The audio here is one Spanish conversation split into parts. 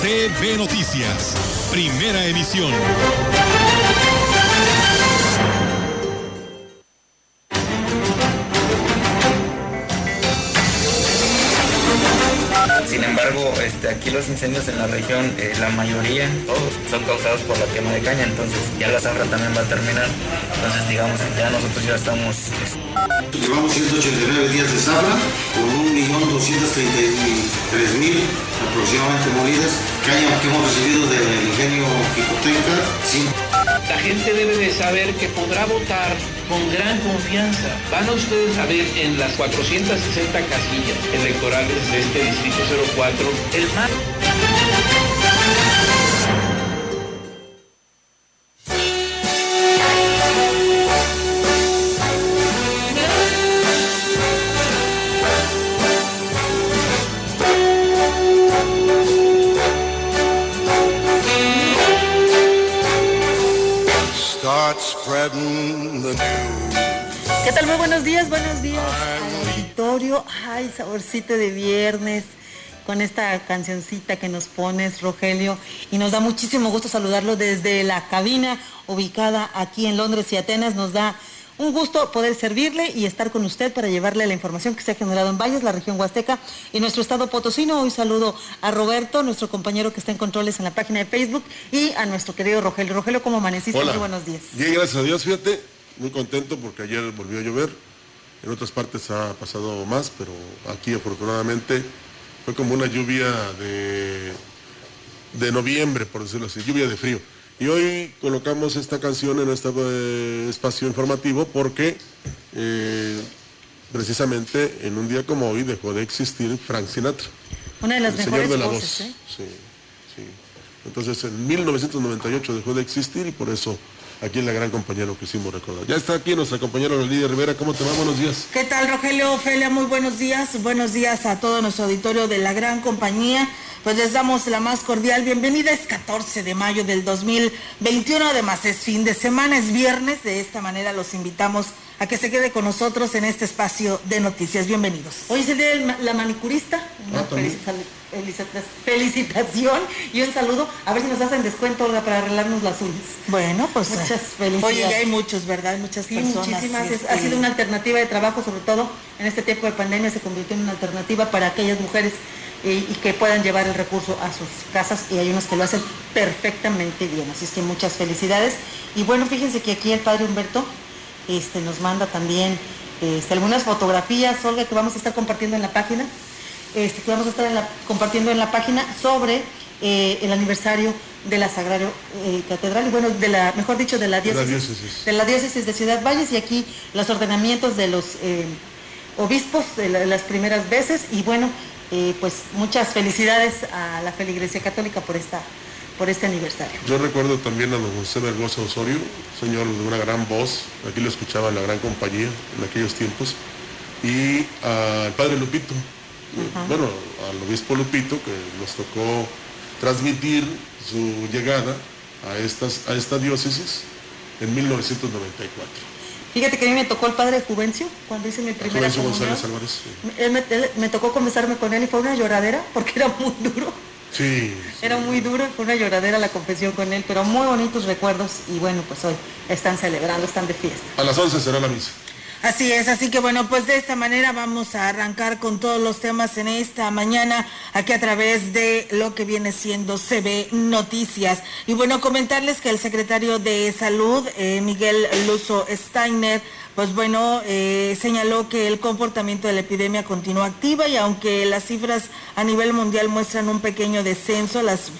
CB Noticias, primera emisión. Sin embargo, este, aquí los incendios en la región, eh, la mayoría, todos, son causados por la quema de caña, entonces ya la zafra también va a terminar. Entonces, digamos, ya nosotros ya estamos... Llevamos 189 días de zafra con 1.233.000 aproximadamente molidas, caña que hemos recibido del ingenio hipoteca, La gente debe de saber que podrá votar con gran confianza. Van a ustedes a ver en las 460 casillas electorales de este distrito 04 el más Ay, saborcito de viernes con esta cancioncita que nos pones, Rogelio. Y nos da muchísimo gusto saludarlo desde la cabina ubicada aquí en Londres y Atenas. Nos da un gusto poder servirle y estar con usted para llevarle la información que se ha generado en Valles, la región Huasteca y nuestro estado potosino. Hoy saludo a Roberto, nuestro compañero que está en controles en la página de Facebook, y a nuestro querido Rogelio. Rogelio, ¿cómo amaneciste? Hola. Muy buenos días. Bien, gracias a Dios, fíjate, muy contento porque ayer volvió a llover. En otras partes ha pasado más, pero aquí afortunadamente fue como una lluvia de, de noviembre, por decirlo así, lluvia de frío. Y hoy colocamos esta canción en este eh, espacio informativo porque eh, precisamente en un día como hoy dejó de existir Frank Sinatra. Una de las el mejores señor de la voces, voz. ¿eh? Sí, sí. Entonces en 1998 dejó de existir y por eso aquí en la gran compañía lo quisimos recordar. Ya está aquí nuestra compañera Lidia Rivera. ¿Cómo te va? Buenos días. ¿Qué tal, Rogelio? Ofelia, muy buenos días. Buenos días a todo nuestro auditorio de la gran compañía. Pues les damos la más cordial bienvenida. Es 14 de mayo del 2021, además es fin de semana, es viernes. De esta manera los invitamos a que se quede con nosotros en este espacio de noticias. Bienvenidos. Hoy es el día la manicurista. Ah, felicitación y un saludo. A ver si nos hacen descuento Olga, para arreglarnos las uñas. Bueno, pues Muchas eh, felicidades. Oye, ya hay muchos, ¿verdad? Hay muchas Sí, personas. muchísimas. Es- este, Ha sido una alternativa de trabajo, sobre todo en este tiempo de pandemia, se convirtió en una alternativa para aquellas mujeres eh, y que puedan llevar el recurso a sus casas y hay unas que lo hacen perfectamente bien. Así es que muchas felicidades. Y bueno, fíjense que aquí el padre Humberto este, nos manda también este, algunas fotografías, Olga, que vamos a estar compartiendo en la página, este, que vamos a estar en la- compartiendo en la página sobre eh, el aniversario de la Sagrario eh, Catedral, y bueno, de la, mejor dicho, de la diócesis, de la diócesis de Ciudad Valles, y aquí los ordenamientos de los eh, obispos de, la- de las primeras veces, y bueno, pues muchas felicidades a la feligresía católica por esta por este aniversario. Yo recuerdo también a don José Vergosa Osorio, señor de una gran voz, aquí lo escuchaba la gran compañía en aquellos tiempos, y al padre Lupito, bueno, al obispo Lupito, que nos tocó transmitir su llegada a, estas, a esta diócesis en 1994. Fíjate que a mí me tocó el padre Juvencio cuando hice mi primera Juvencio comunión. González Álvarez. sí. Él me, él- me tocó confesarme con él y fue una lloradera porque era muy duro. Sí, Era muy duro, fue una lloradera la confesión con él, pero muy bonitos recuerdos y bueno, pues hoy están celebrando, están de fiesta. a las 11 será la misa. Así es, así que bueno, pues de esta manera vamos a arrancar con todos los temas en esta mañana aquí a través de lo que viene siendo CB Noticias. Y bueno, comentarles que el secretario de Salud, eh, Miguel Luso Steiner, pues bueno, eh, señaló que el comportamiento de la epidemia continúa activa y aunque las cifras a nivel mundial muestran un pequeño descenso, las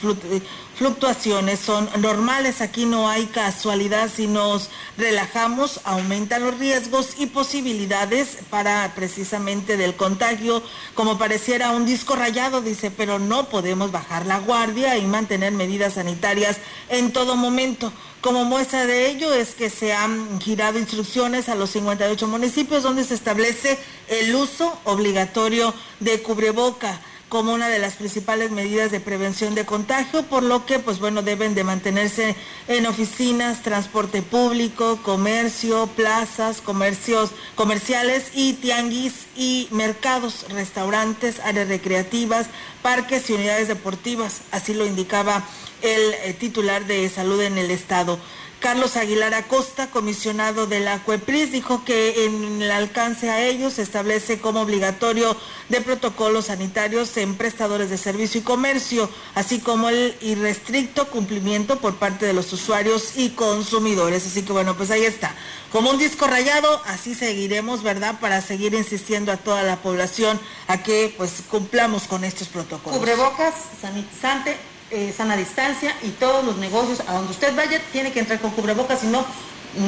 fluctuaciones son normales. Aquí no hay casualidad. Si nos relajamos, aumentan los riesgos y posibilidades para precisamente del contagio, como pareciera un disco rayado, dice, pero no podemos bajar la guardia y mantener medidas sanitarias en todo momento. Como muestra de ello es que se han girado instrucciones a los 58 municipios donde se establece el uso obligatorio de cubreboca como una de las principales medidas de prevención de contagio, por lo que pues bueno deben de mantenerse en oficinas, transporte público, comercio, plazas, comercios comerciales y tianguis y mercados, restaurantes, áreas recreativas, parques y unidades deportivas, así lo indicaba el eh, titular de salud en el estado. Carlos Aguilar Acosta, comisionado de la CUEPRIS, dijo que en el alcance a ellos se establece como obligatorio de protocolos sanitarios en prestadores de servicio y comercio, así como el irrestricto cumplimiento por parte de los usuarios y consumidores. Así que bueno, pues ahí está. Como un disco rayado, así seguiremos, ¿verdad? Para seguir insistiendo a toda la población a que pues cumplamos con estos protocolos. Cubrebocas, sanitizante, eh, sana distancia y todos los negocios a donde usted vaya tiene que entrar con cubrebocas, si no,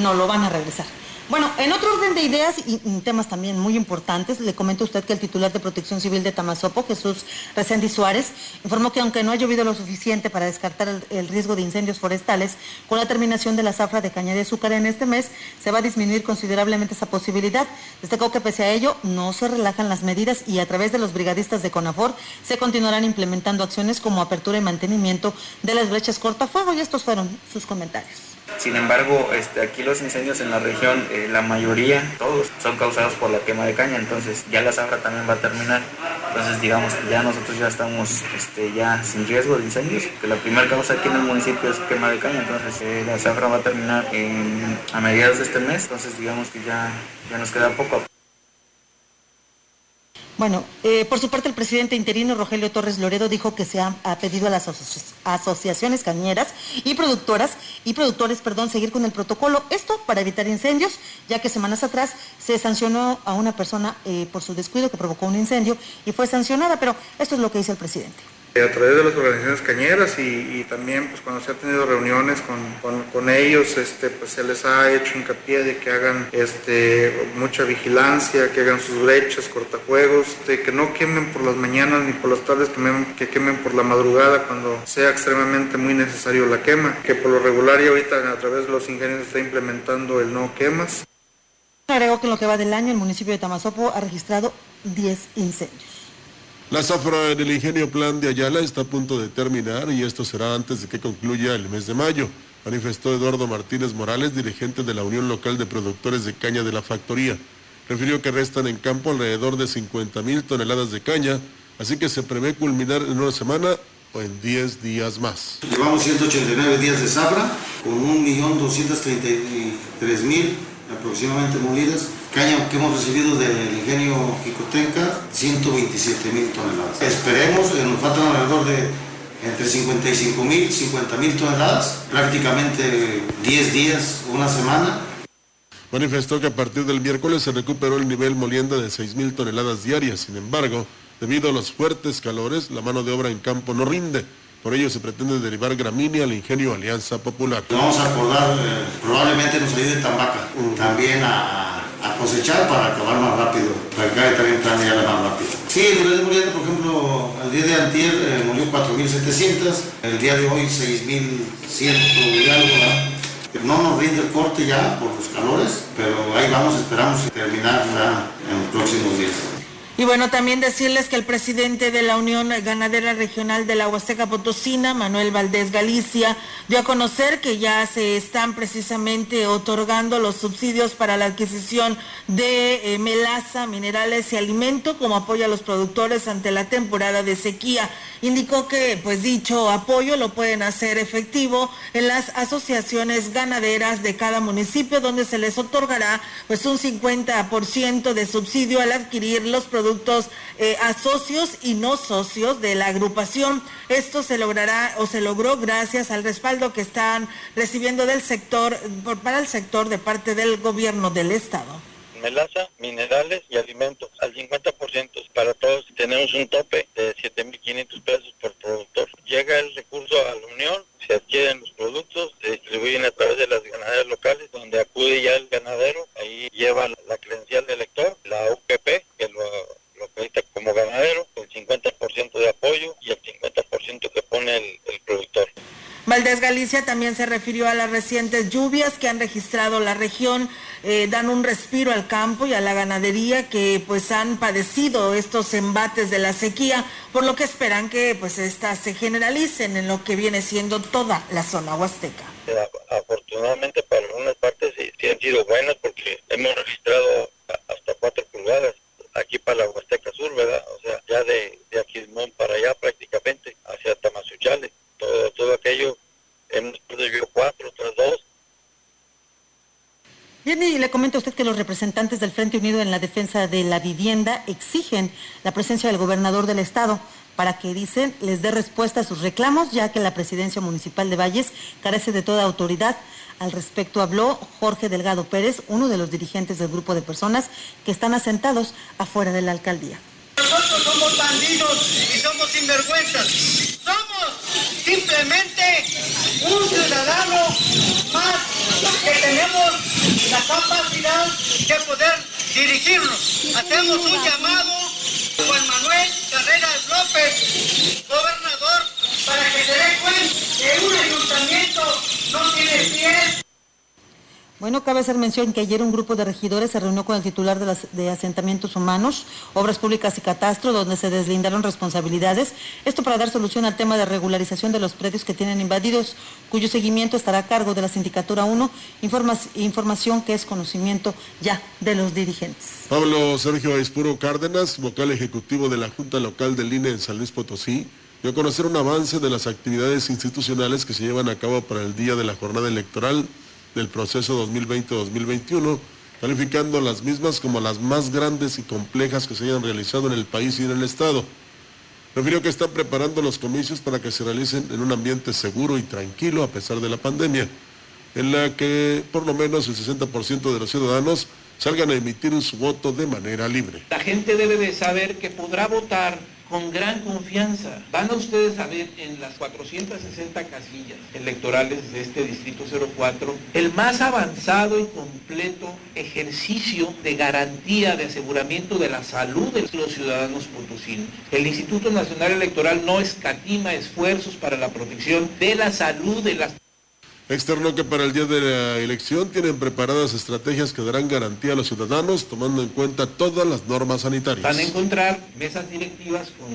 no lo van a regresar. Bueno, en otro orden de ideas y temas también muy importantes, le comento a usted que el titular de Protección Civil de Tamazopo, Jesús Reséndiz Suárez, informó que aunque no ha llovido lo suficiente para descartar el, riesgo de incendios forestales, con la terminación de la zafra de caña de azúcar en este mes, se va a disminuir considerablemente esa posibilidad. Destacó que pese a ello, no se relajan las medidas y a través de los brigadistas de CONAFOR se continuarán implementando acciones como apertura y mantenimiento de las brechas cortafuego y estos fueron sus comentarios. Sin embargo, este, aquí los incendios en la región, eh, la mayoría, todos, son causados por la quema de caña, entonces ya la zafra también va a terminar. Entonces digamos que ya nosotros ya estamos este, ya sin riesgo de incendios, que la primera causa aquí en el municipio es quema de caña, entonces eh, la zafra va a terminar a mediados de este mes, entonces digamos que ya, ya nos queda poco. Bueno, eh, por su parte el presidente interino Rogelio Torres Loredo dijo que se ha, pedido a las asociaciones cañeras y productoras y productores, perdón, seguir con el protocolo. Esto para evitar incendios, ya que semanas atrás se sancionó a una persona eh, por su descuido que provocó un incendio y fue sancionada, pero esto es lo que dice el presidente. Eh, a través de las organizaciones cañeras y, también pues cuando se ha tenido reuniones con, ellos este, pues se les ha hecho hincapié de que hagan este, mucha vigilancia, que hagan sus brechas, cortafuegos, que no quemen por las mañanas ni por las tardes, que, que quemen por la madrugada cuando sea extremadamente muy necesario la quema, que por lo regular y ahorita a través de los ingenios está implementando el no quemas. Agregó que en lo que va del año el municipio de Tamazopo ha registrado 10 incendios. La zafra en el ingenio Plan de Ayala está a punto de terminar y esto será antes de que concluya el mes de mayo, manifestó Eduardo Martínez Morales, dirigente de la Unión Local de Productores de Caña de la Factoría. Refirió que restan en campo alrededor de 50 mil toneladas de caña, así que se prevé culminar en una semana o en 10 días más. Llevamos 189 días de zafra con 1.233.000 aproximadamente molidas. Caña que hemos recibido del ingenio Jicotenca, 127 mil toneladas. Esperemos, eh, nos faltan alrededor de entre 55 mil, 50 mil toneladas, prácticamente 10 días, una semana. Manifestó que a partir del miércoles se recuperó el nivel molienda de 6 mil toneladas diarias. Sin embargo, debido a los fuertes calores, la mano de obra en campo no rinde por ello se pretende derivar gramínea al ingenio Alianza Popular. Vamos a acordar, eh, probablemente nos ayude Tambaca también a, cosechar para acabar más rápido, para que también planear más rápido. Sí, el moliendo, por ejemplo, el día de antier eh, molió 4.700, el día de hoy 6.100 y algo, No nos rinde el corte ya por los calores, pero ahí vamos, esperamos terminar en los próximos días. Y bueno, también decirles que el presidente de la Unión Ganadera Regional de la Huasteca Potosina, Manuel Valdés Galicia, dio a conocer que ya se están precisamente otorgando los subsidios para la adquisición de eh, melaza, minerales y alimento como apoyo a los productores ante la temporada de sequía. Indicó que pues dicho apoyo lo pueden hacer efectivo en las asociaciones ganaderas de cada municipio donde se les otorgará pues un 50% de subsidio al adquirir los productos productos eh, a socios y no socios de la agrupación. Esto se logrará o se logró gracias al respaldo que están recibiendo del sector, para el sector de parte del gobierno del estado melaza, minerales y alimentos al 50% para todos. Tenemos un tope de 7.500 pesos por productor. Llega el recurso a la Unión, se adquieren los productos, se distribuyen a través de las ganaderas locales, donde acude ya el ganadero, ahí lleva la credencial del elector, la UPP, que lo, lo acredita como ganadero, el 50% de apoyo y el 50% que pone el, el productor. También se refirió a las recientes lluvias que han registrado la región, eh, dan un respiro al campo y a la ganadería que pues han padecido estos embates de la sequía, por lo que esperan que pues estas se generalicen en lo que viene siendo toda la zona huasteca. Afortunadamente para algunas partes sí, han sido buenas porque hemos registrado hasta cuatro pulgadas aquí para la Huasteca Sur, ¿verdad? O sea, ya de, de Aquismón para allá prácticamente, hacia Tamazuchales todo, todo aquello, hemos perdido cuatro, otras dos. Bien, y le comento a usted que los representantes del Frente Unido en la defensa de la vivienda exigen la presencia del gobernador del estado para que, dicen, les dé respuesta a sus reclamos, ya que la presidencia municipal de Valles carece de toda autoridad. Al respecto habló Jorge Delgado Pérez, uno de los dirigentes del grupo de personas que están asentados afuera de la alcaldía. Nosotros somos bandidos y somos sinvergüenzas. Somos simplemente un ciudadano más que tenemos la capacidad de poder dirigirnos. Hacemos un llamado Juan Manuel Carreras López, gobernador, para que se dé cuenta que un ayuntamiento no tiene pies. Bueno, cabe hacer mención que ayer un grupo de regidores se reunió con el titular de, asentamientos humanos, obras públicas y catastro, donde se deslindaron responsabilidades. Esto para dar solución al tema de regularización de los predios que tienen invadidos, cuyo seguimiento estará a cargo de la Sindicatura 1, informa, información que es conocimiento ya de los dirigentes. Pablo Sergio Aispuro Cárdenas, vocal ejecutivo de la Junta Local del INE en San Luis Potosí, dio a conocer un avance de las actividades institucionales que se llevan a cabo para el día de la jornada electoral del proceso 2020-2021, calificando las mismas como las más grandes y complejas que se hayan realizado en el país y en el Estado. Refirió que están preparando los comicios para que se realicen en un ambiente seguro y tranquilo a pesar de la pandemia, en la que por lo menos el 60% de los ciudadanos salgan a emitir su voto de manera libre. La gente debe de saber que podrá votar con gran confianza. Van a ustedes a ver en las 460 casillas electorales de este Distrito 04 el más avanzado y completo ejercicio de garantía, de aseguramiento de la salud de los ciudadanos potosinos. El Instituto Nacional Electoral no escatima esfuerzos para la protección de la salud de las Externó que para el día de la elección tienen preparadas estrategias que darán garantía a los ciudadanos tomando en cuenta todas las normas sanitarias. Van a encontrar mesas directivas con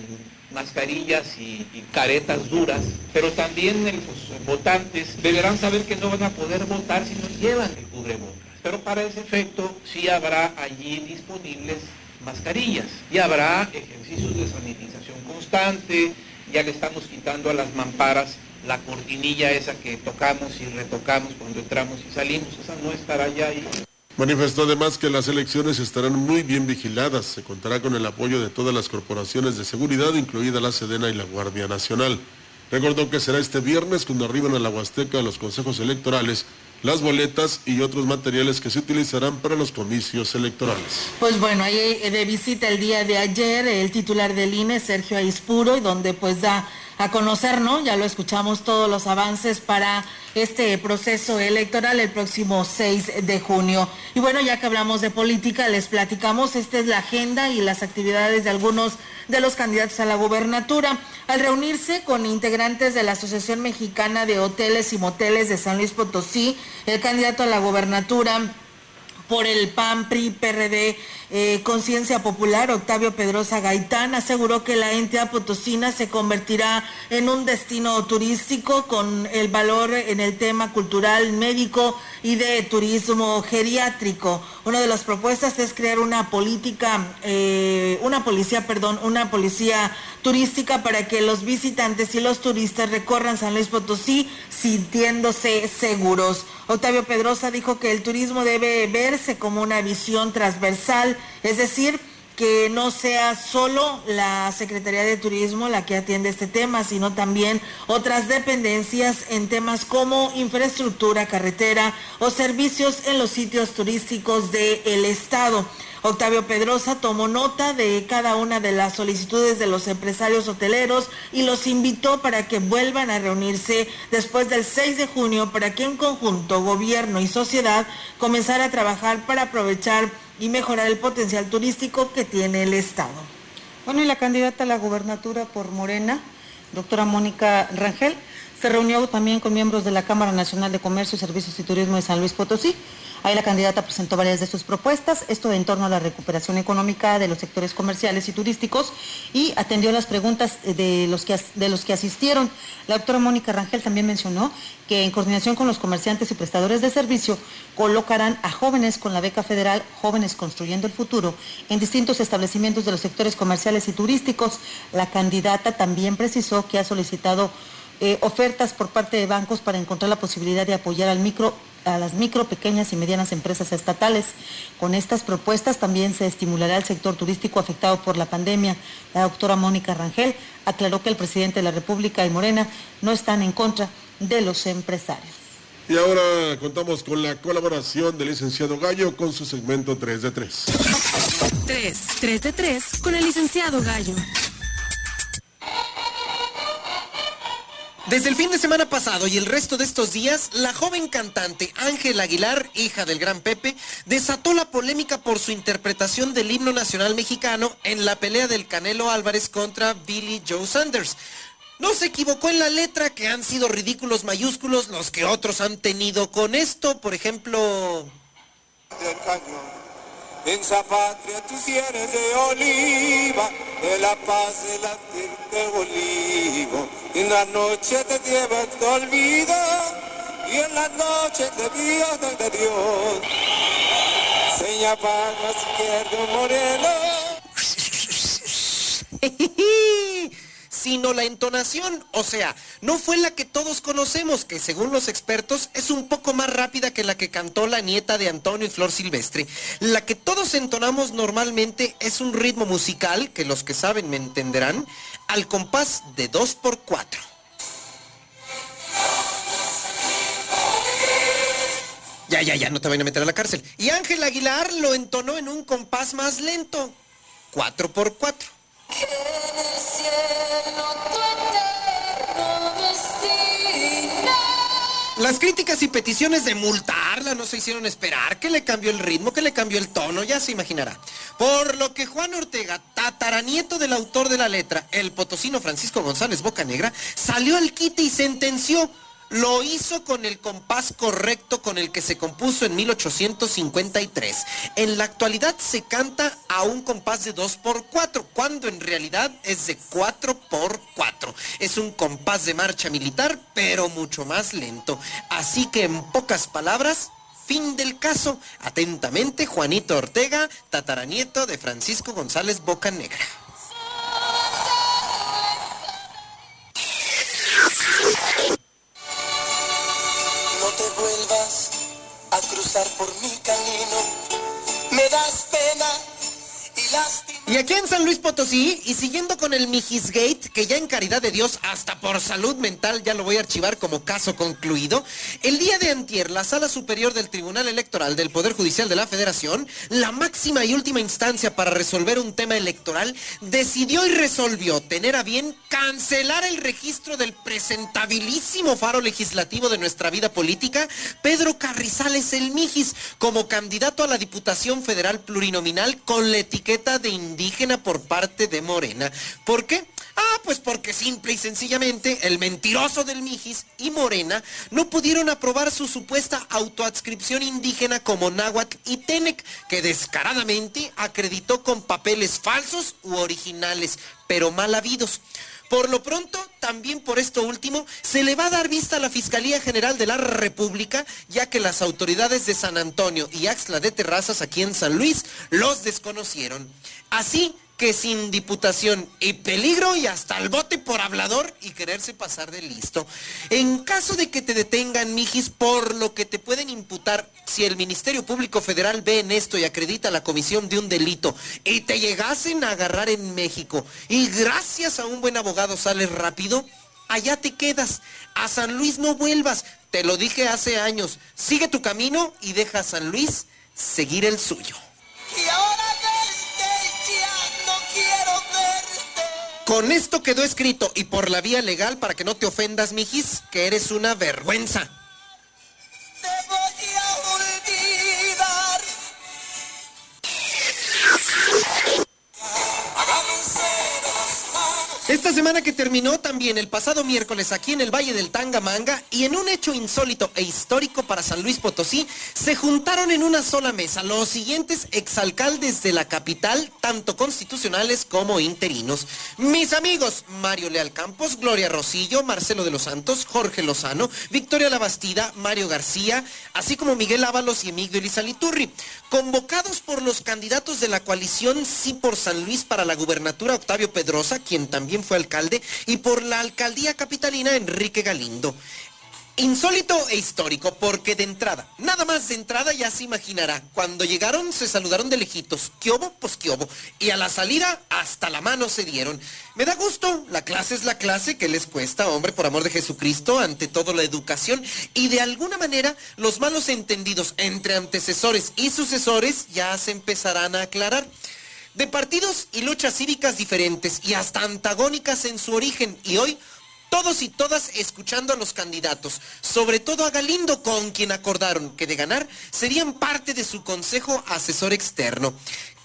mascarillas y, y caretas duras, pero también los votantes deberán saber que no van a poder votar si no llevan el cubrebocas. Pero para ese efecto sí habrá allí disponibles mascarillas y habrá ejercicios de sanitización constante, ya le estamos quitando a las mamparas la cortinilla esa que tocamos y retocamos cuando entramos y salimos, esa no estará ya ahí. Manifestó además que las elecciones estarán muy bien vigiladas, se contará con el apoyo de todas las corporaciones de seguridad, incluida la Sedena y la Guardia Nacional. Recordó que será este viernes cuando arriben a la Huasteca los consejos electorales las boletas y otros materiales que se utilizarán para los comicios electorales. Pues bueno, ahí de visita el día de ayer el titular del INE, Sergio Aispuro, y donde pues da a conocer, ¿no? Ya lo escuchamos todos los avances para este proceso electoral el próximo 6 de junio. Y bueno, ya que hablamos de política, les platicamos, esta es la agenda y las actividades de algunos de los candidatos a la gubernatura. Al reunirse con integrantes de la Asociación Mexicana de Hoteles y Moteles de San Luis Potosí, el candidato a la gubernatura por el PAN, PRI, PRD, eh, Conciencia Popular, Octavio Pedrosa Gaitán, aseguró que la entidad potosina se convertirá en un destino turístico con el valor en el tema cultural, médico y de turismo geriátrico. Una de las propuestas es crear una política, eh, una policía, perdón, una policía turística para que los visitantes y los turistas recorran San Luis Potosí sintiéndose seguros. Octavio Pedrosa dijo que el turismo debe verse como una visión transversal, es decir, que no sea solo la Secretaría de Turismo la que atiende este tema, sino también otras dependencias en temas como infraestructura, carretera o servicios en los sitios turísticos del Estado. Octavio Pedrosa tomó nota de cada una de las solicitudes de los empresarios hoteleros y los invitó para que vuelvan a reunirse después del 6 de junio para que en conjunto gobierno y sociedad comenzara a trabajar para aprovechar y mejorar el potencial turístico que tiene el Estado. Bueno, y la candidata a la gubernatura por Morena, doctora Mónica Rangel, se reunió también con miembros de la Cámara Nacional de Comercio, Servicios y Turismo de San Luis Potosí Ahí la candidata presentó varias de sus propuestas, esto en torno a la recuperación económica de los sectores comerciales y turísticos y atendió las preguntas de los que, de los que asistieron. La doctora Mónica Rangel también mencionó que en coordinación con los comerciantes y prestadores de servicio colocarán a jóvenes con la beca federal Jóvenes Construyendo el Futuro en distintos establecimientos de los sectores comerciales y turísticos. La candidata también precisó que ha solicitado eh, ofertas por parte de bancos para encontrar la posibilidad de apoyar al micro a las micro, pequeñas y medianas empresas estatales. Con estas propuestas también se estimulará el sector turístico afectado por la pandemia. La doctora Mónica Rangel aclaró que el presidente de la República y Morena no están en contra de los empresarios. Y ahora contamos con la colaboración del licenciado Gallo con su segmento 3 de 3. 3, 3 de 3 con el licenciado Gallo. Desde el fin de semana pasado y el resto de estos días, la joven cantante Ángel Aguilar, hija del gran Pepe, desató la polémica por su interpretación del himno nacional mexicano en la pelea del Canelo Álvarez contra Billy Joe Sanders. No se equivocó en la letra, que han sido ridículos mayúsculos los que otros han tenido con esto, por ejemplo en esa patria tú eres de oliva, de la paz de la de olivo. En la noche te lleva te olvida, y en la noche te Dios de Dios. Seña para izquierdo moreno. sino la entonación, o sea, no fue la que todos conocemos, que según los expertos es un poco más rápida que la que cantó la nieta de Antonio y Flor Silvestre. La que todos entonamos normalmente es un ritmo musical, que los que saben me entenderán, al compás de 2 por 4 Ya, ya, ya, no te vayan a meter a la cárcel. Y Ángel Aguilar lo entonó en un compás más lento, 4 por 4 las críticas y peticiones de multarla no se hicieron esperar, que le cambió el ritmo, que le cambió el tono, ya se imaginará. Por lo que Juan Ortega, tataranieto del autor de la letra, el potosino Francisco González Bocanegra, salió al quite y sentenció lo hizo con el compás correcto con el que se compuso en 1853. En la actualidad se canta a un compás de 2 por 4 cuando en realidad es de 4 por 4 Es un compás de marcha militar, pero mucho más lento. Así que en pocas palabras, Fin del caso. Atentamente, Juanito Ortega, tataranieto de Francisco González Bocanegra. Por mi camino. Me das pena y aquí en San Luis Potosí, y siguiendo con el Mijisgate, que ya en caridad de Dios, hasta por salud mental, ya lo voy a archivar como caso concluido, el día de antier, la Sala Superior del Tribunal Electoral del Poder Judicial de la Federación, la máxima y última instancia para resolver un tema electoral, decidió y resolvió tener a bien cancelar el registro del presentabilísimo faro legislativo de nuestra vida política, Pedro Carrizales el Mijis, como candidato a la Diputación Federal Plurinominal con la etiqueta de indígena por parte de Morena. ¿Por qué? Ah, pues porque simple y sencillamente el mentiroso del Mijis y Morena no pudieron aprobar su supuesta autoadscripción indígena como Náhuatl y Tenec, que descaradamente acreditó con papeles falsos u originales, pero mal habidos. Por lo pronto, también por esto último, se le va a dar vista a la Fiscalía General de la República, ya que las autoridades de San Antonio y Axla de Terrazas aquí en San Luis los desconocieron. Así que sin diputación y peligro y hasta el bote por hablador y quererse pasar de listo. En caso de que te detengan, mijis, por lo que te pueden imputar si el Ministerio Público Federal ve en esto y acredita la comisión de un delito y te llegasen a agarrar en México y gracias a un buen abogado sales rápido, allá te quedas. A San Luis no vuelvas. Te lo dije hace años. Sigue tu camino y deja a San Luis seguir el suyo. Con esto quedó escrito y por la vía legal para que no te ofendas, mijis, que eres una vergüenza. Esta semana que terminó también el pasado miércoles aquí en el Valle del Tangamanga y en un hecho insólito e histórico para San Luis Potosí, se juntaron en una sola mesa los siguientes exalcaldes de la capital, tanto constitucionales como interinos. Mis amigos Mario Leal Campos, Gloria Rosillo, Marcelo de los Santos, Jorge Lozano, Victoria Labastida, Mario García, así como Miguel Ábalos y Emilio Elizaliturri, convocados por los candidatos de la coalición Sí por San Luis para la gubernatura Octavio Pedrosa, quien también fue alcalde, y por la alcaldía capitalina Enrique Galindo. Insólito e histórico, porque de entrada, nada más de entrada ya se imaginará, cuando llegaron se saludaron de lejitos, quiobo, pues quiobo, y a la salida hasta la mano se dieron. Me da gusto, la clase es la clase, que les cuesta, hombre, por amor de Jesucristo, ante todo la educación, y de alguna manera los malos entendidos entre antecesores y sucesores ya se empezarán a aclarar. De partidos y luchas cívicas diferentes y hasta antagónicas en su origen, y hoy todos y todas escuchando a los candidatos, sobre todo a Galindo, con quien acordaron que de ganar serían parte de su consejo asesor externo.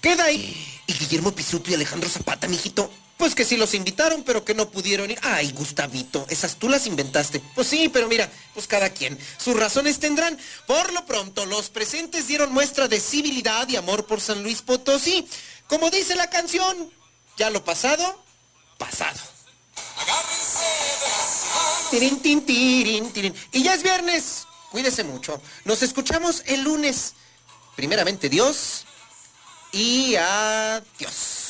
Queda ahí. ¿Y Guillermo Pisuto y Alejandro Zapata, mijito? Pues que sí los invitaron, pero que no pudieron ir. Ay, Gustavito, esas tú las inventaste. Pues sí, pero mira, pues cada quien. Sus razones tendrán. Por lo pronto, los presentes dieron muestra de civilidad y amor por San Luis Potosí. Como dice la canción, ya lo pasado, pasado. Tirin, tin, tirin, tirin. Y ya es viernes. Cuídese mucho. Nos escuchamos el lunes. Primeramente Dios y adiós.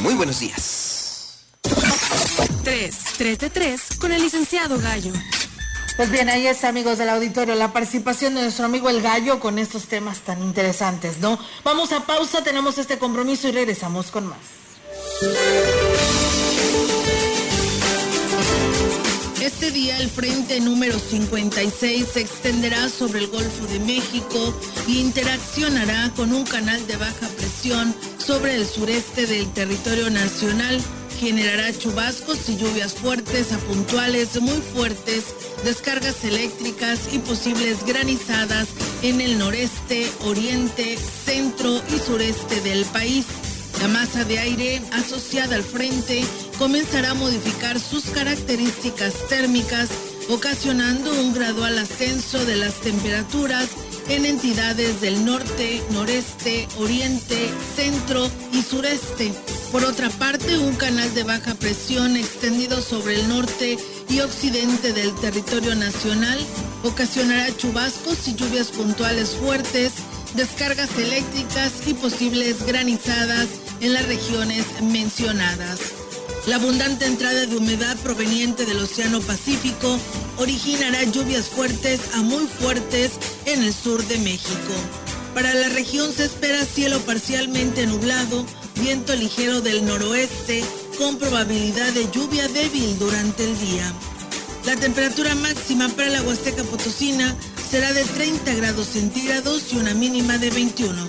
Muy buenos días. 3, 3 de 3 con el licenciado Gallo. Pues bien, ahí está, amigos del auditorio, la participación de nuestro amigo El Gallo con estos temas tan interesantes, ¿no? Vamos a pausa, tenemos este compromiso y regresamos con más. Este día el frente número 56 se extenderá sobre el Golfo de México y interaccionará con un canal de baja presión sobre el sureste del territorio nacional. Generará chubascos y lluvias fuertes a puntuales muy fuertes, descargas eléctricas y posibles granizadas en el noreste, oriente, centro y sureste del país. La masa de aire asociada al frente comenzará a modificar sus características térmicas, ocasionando un gradual ascenso de las temperaturas en entidades del norte, noreste, oriente, centro y sureste. Por otra parte, un canal de baja presión extendido sobre el norte y occidente del territorio nacional ocasionará chubascos y lluvias puntuales fuertes, descargas eléctricas y posibles granizadas en las regiones mencionadas. La abundante entrada de humedad proveniente del Océano Pacífico originará lluvias fuertes a muy fuertes en el sur de México. Para la región se espera cielo parcialmente nublado, viento ligero del noroeste, con probabilidad de lluvia débil durante el día. La temperatura máxima para la Huasteca Potosina será de 30 grados centígrados y una mínima de 21.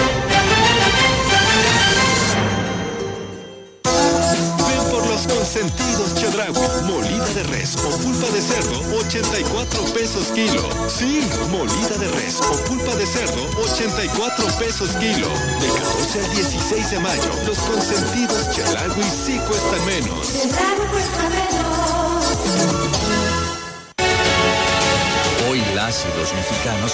Productos consentidos Chedraui, molida de res o pulpa de cerdo, 84 pesos kilo. Sí, molida de res o pulpa de cerdo, 84 pesos kilo. De 14 al 16 de mayo, los consentidos Chedraui sí cuestan menos. menos. Hoy las y los mexicanos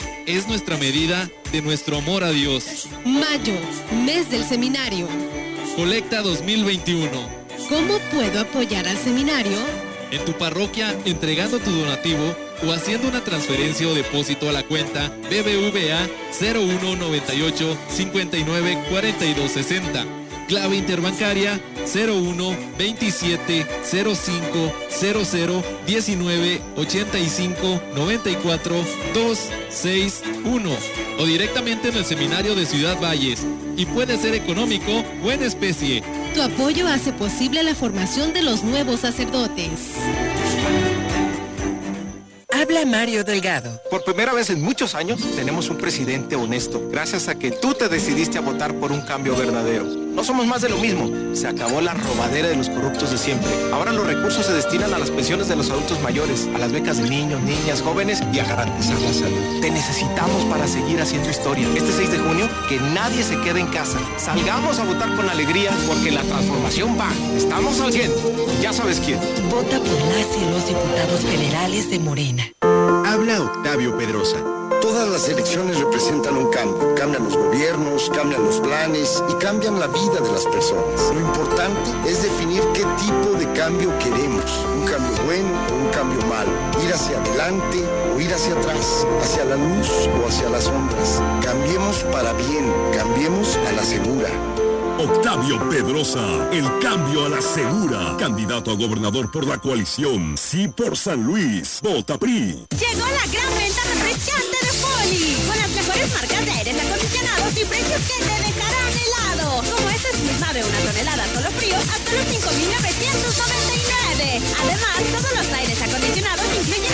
es nuestra medida de nuestro amor a Dios. Mayo, mes del seminario. Colecta 2021. ¿Cómo puedo apoyar al seminario? En tu parroquia entregando tu donativo o haciendo una transferencia o depósito a la cuenta BBVA 0198 59 42 60. Clave interbancaria 01 27 05 00 19 85 94 261 o directamente en el seminario de Ciudad Valles y puede ser económico o en especie. Tu apoyo hace posible la formación de los nuevos sacerdotes. Habla Mario Delgado. Por primera vez en muchos años tenemos un presidente honesto, gracias a que tú te decidiste a votar por un cambio verdadero. No somos más de lo mismo. Se acabó la robadera de los corruptos de siempre. Ahora los recursos se destinan a las pensiones de los adultos mayores, a las becas de niños, niñas, jóvenes y a garantizar la salud. Te necesitamos para seguir haciendo historia. Este 6 de junio, que nadie se quede en casa. Salgamos a votar con alegría porque la transformación va. Estamos al 100. Ya sabes quién. Vota por las y los diputados federales de Morena. Habla Octavio Pedrosa. Todas las elecciones representan un cambio. Cambian los gobiernos, cambian los planes y cambian la vida de las personas. Lo importante es definir qué tipo de cambio queremos. Un cambio bueno o un cambio malo. Ir hacia adelante o ir hacia atrás. Hacia la luz o hacia las sombras. Cambiemos para bien. Cambiemos a la segura. Octavio Pedrosa, el cambio a la segura. Candidato a gobernador por la coalición. Sí por San Luis. Vota PRI. Llegó la gran venta refrescante de Poli. Con las mejores marcas de aires acondicionados y precios que te dejarán helado. Como este misma de una tonelada solo frío hasta los 5.999. Además, todos los aires acondicionados incluyen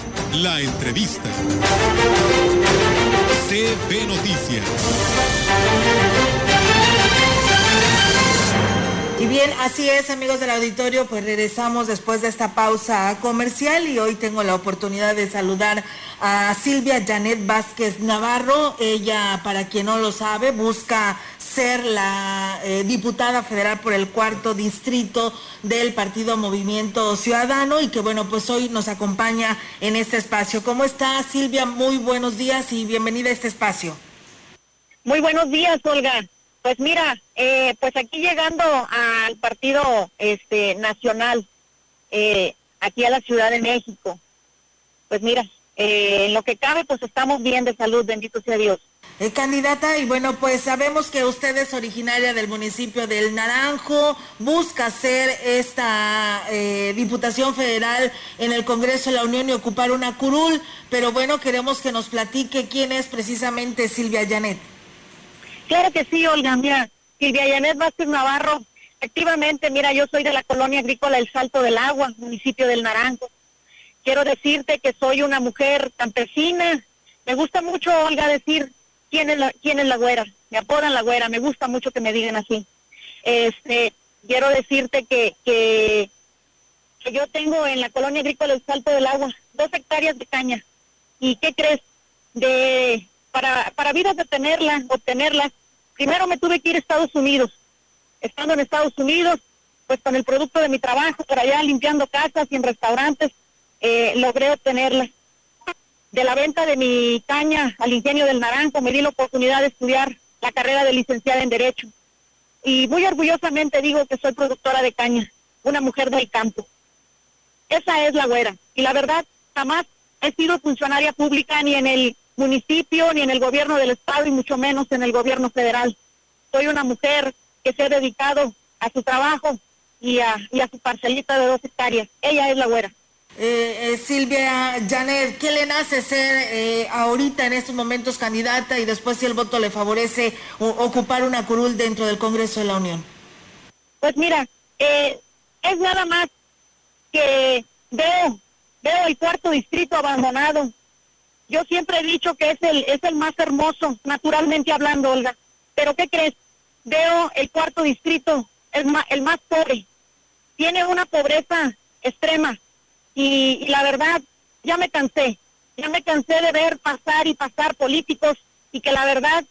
la entrevista. CB Noticias. Y bien, así es, amigos del auditorio, pues regresamos después de esta pausa comercial y hoy tengo la oportunidad de saludar a Silvia Janet Vázquez Navarro. Ella, para quien no lo sabe, busca ser la eh, diputada federal por el cuarto distrito del Partido Movimiento Ciudadano y que bueno, pues hoy nos acompaña en este espacio. ¿Cómo está Silvia? Muy buenos días y bienvenida a este espacio. Muy buenos días, Olga. Pues mira, eh, pues aquí llegando al partido este nacional, eh, aquí a la Ciudad de México. Pues mira, eh, en lo que cabe, pues estamos bien de salud, bendito sea Dios. Eh, candidata, y bueno, pues sabemos que usted es originaria del municipio del Naranjo, busca ser esta eh, Diputación Federal en el Congreso de la Unión y ocupar una curul, pero bueno, queremos que nos platique quién es precisamente Silvia Janet. Claro que sí, Olga. Mira, Silvia Yanet Vázquez Navarro, efectivamente, mira, yo soy de la colonia agrícola El Salto del Agua, municipio del Naranjo. Quiero decirte que soy una mujer campesina. Me gusta mucho, Olga, decir quién es la, quién güera. Me apodan la güera, me gusta mucho que me digan así. Este, quiero decirte que, que, que yo tengo en la colonia agrícola El Salto del Agua dos hectáreas de caña. ¿Y qué crees? De, para, para vidas de tenerla, obtenerla, primero me tuve que ir a Estados Unidos. Estando en Estados Unidos, pues con el producto de mi trabajo, por allá limpiando casas y en restaurantes, eh, logré obtenerla. De la venta de mi caña al ingenio del Naranjo, me di la oportunidad de estudiar la carrera de licenciada en Derecho. Y muy orgullosamente digo que soy productora de caña, una mujer del campo. Esa es la güera. Y la verdad, jamás he sido funcionaria pública ni en el municipio, ni en el gobierno del estado y mucho menos en el gobierno federal. Soy una mujer que se ha dedicado a su trabajo y a, y a su parcelita de dos hectáreas. Ella es la güera. Eh, eh, Silvia Janet, ¿qué le nace ser eh, ahorita en estos momentos candidata y después si el voto le favorece ocupar una curul dentro del Congreso de la Unión? Pues mira, eh, es nada más que veo, veo el cuarto distrito abandonado. Yo siempre he dicho que es el, es el más hermoso, naturalmente hablando, Olga. Pero ¿qué crees? Veo el cuarto distrito, el, ma- el más pobre. Tiene una pobreza extrema. Y, y la verdad, ya me cansé. Ya me cansé de ver pasar y pasar políticos y que la verdad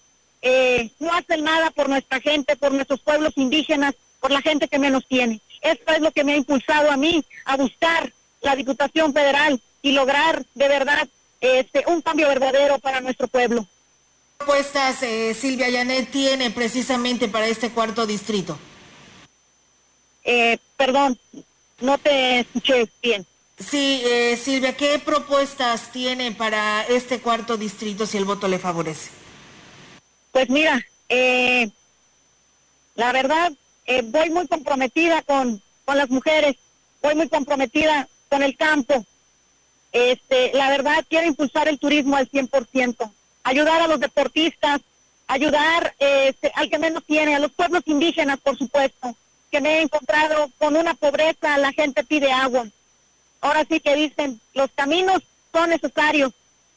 eh, no hacen nada por nuestra gente, por nuestros pueblos indígenas, por la gente que menos tiene. Esto es lo que me ha impulsado a mí a buscar la Diputación Federal y lograr de verdad este, un cambio verdadero para nuestro pueblo. ¿Qué propuestas eh, Silvia Janet tiene precisamente para este cuarto distrito? Eh, perdón, no te escuché bien. Sí, eh, Silvia, ¿qué propuestas tiene para este cuarto distrito si el voto le favorece? Pues mira, eh, la verdad, eh, voy muy comprometida con, con las mujeres, voy muy comprometida con el campo. Este, la verdad, quiero impulsar el turismo al 100%, ayudar a los deportistas, ayudar este, al que menos tiene, a los pueblos indígenas, por supuesto, que me he encontrado con una pobreza, la gente pide agua. Ahora sí que dicen, los caminos son necesarios,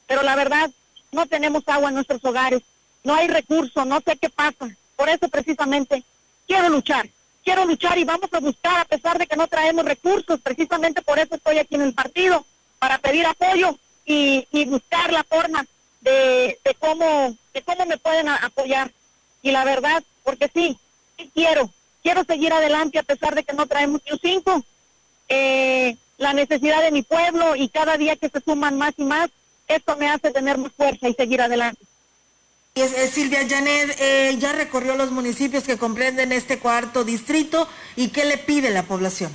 pero la verdad, no tenemos agua en nuestros hogares, no hay recursos, no sé qué pasa. Por eso precisamente quiero luchar, quiero luchar y vamos a buscar, a pesar de que no traemos recursos, precisamente por eso estoy aquí en el partido, para pedir apoyo y, buscar la forma de, cómo de cómo me pueden apoyar. Y la verdad, porque sí, sí quiero, quiero seguir adelante a pesar de que no traemos un cinco. Eh, la necesidad de mi pueblo y cada día que se suman más y más, esto me hace tener más fuerza y seguir adelante. Y es- es Silvia Janet eh, ya recorrió los municipios que comprenden este cuarto distrito y qué le pide la población.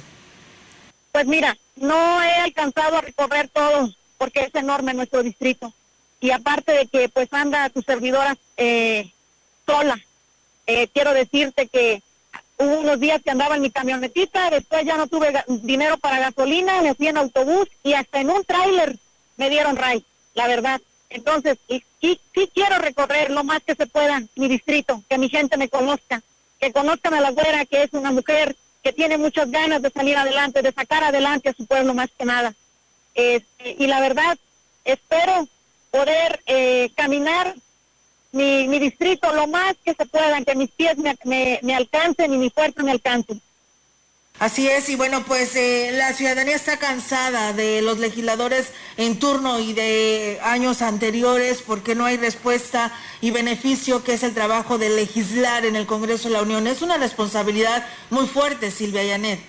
Pues mira, no he alcanzado a recorrer todo porque es enorme nuestro distrito. Y aparte de que pues anda tu servidora eh, sola, eh, quiero decirte que hubo unos días que andaba en mi camionetita, después ya no tuve dinero para gasolina, me fui en autobús y hasta en un tráiler me dieron ray, la verdad. Entonces, y, y- sí quiero recorrer lo más que se pueda mi distrito, que mi gente me conozca, que conozcan a la güera, que es una mujer que tiene muchas ganas de salir adelante, de sacar adelante a su pueblo más que nada. Este, y la verdad, espero poder eh, caminar mi, mi distrito lo más que se pueda, que mis pies me, me, me alcancen y mi fuerza me alcance. Así es, y bueno, pues eh, la ciudadanía está cansada de los legisladores en turno y de años anteriores porque no hay respuesta y beneficio que es el trabajo de legislar en el Congreso de la Unión. Es una responsabilidad muy fuerte, Silvia Yanet.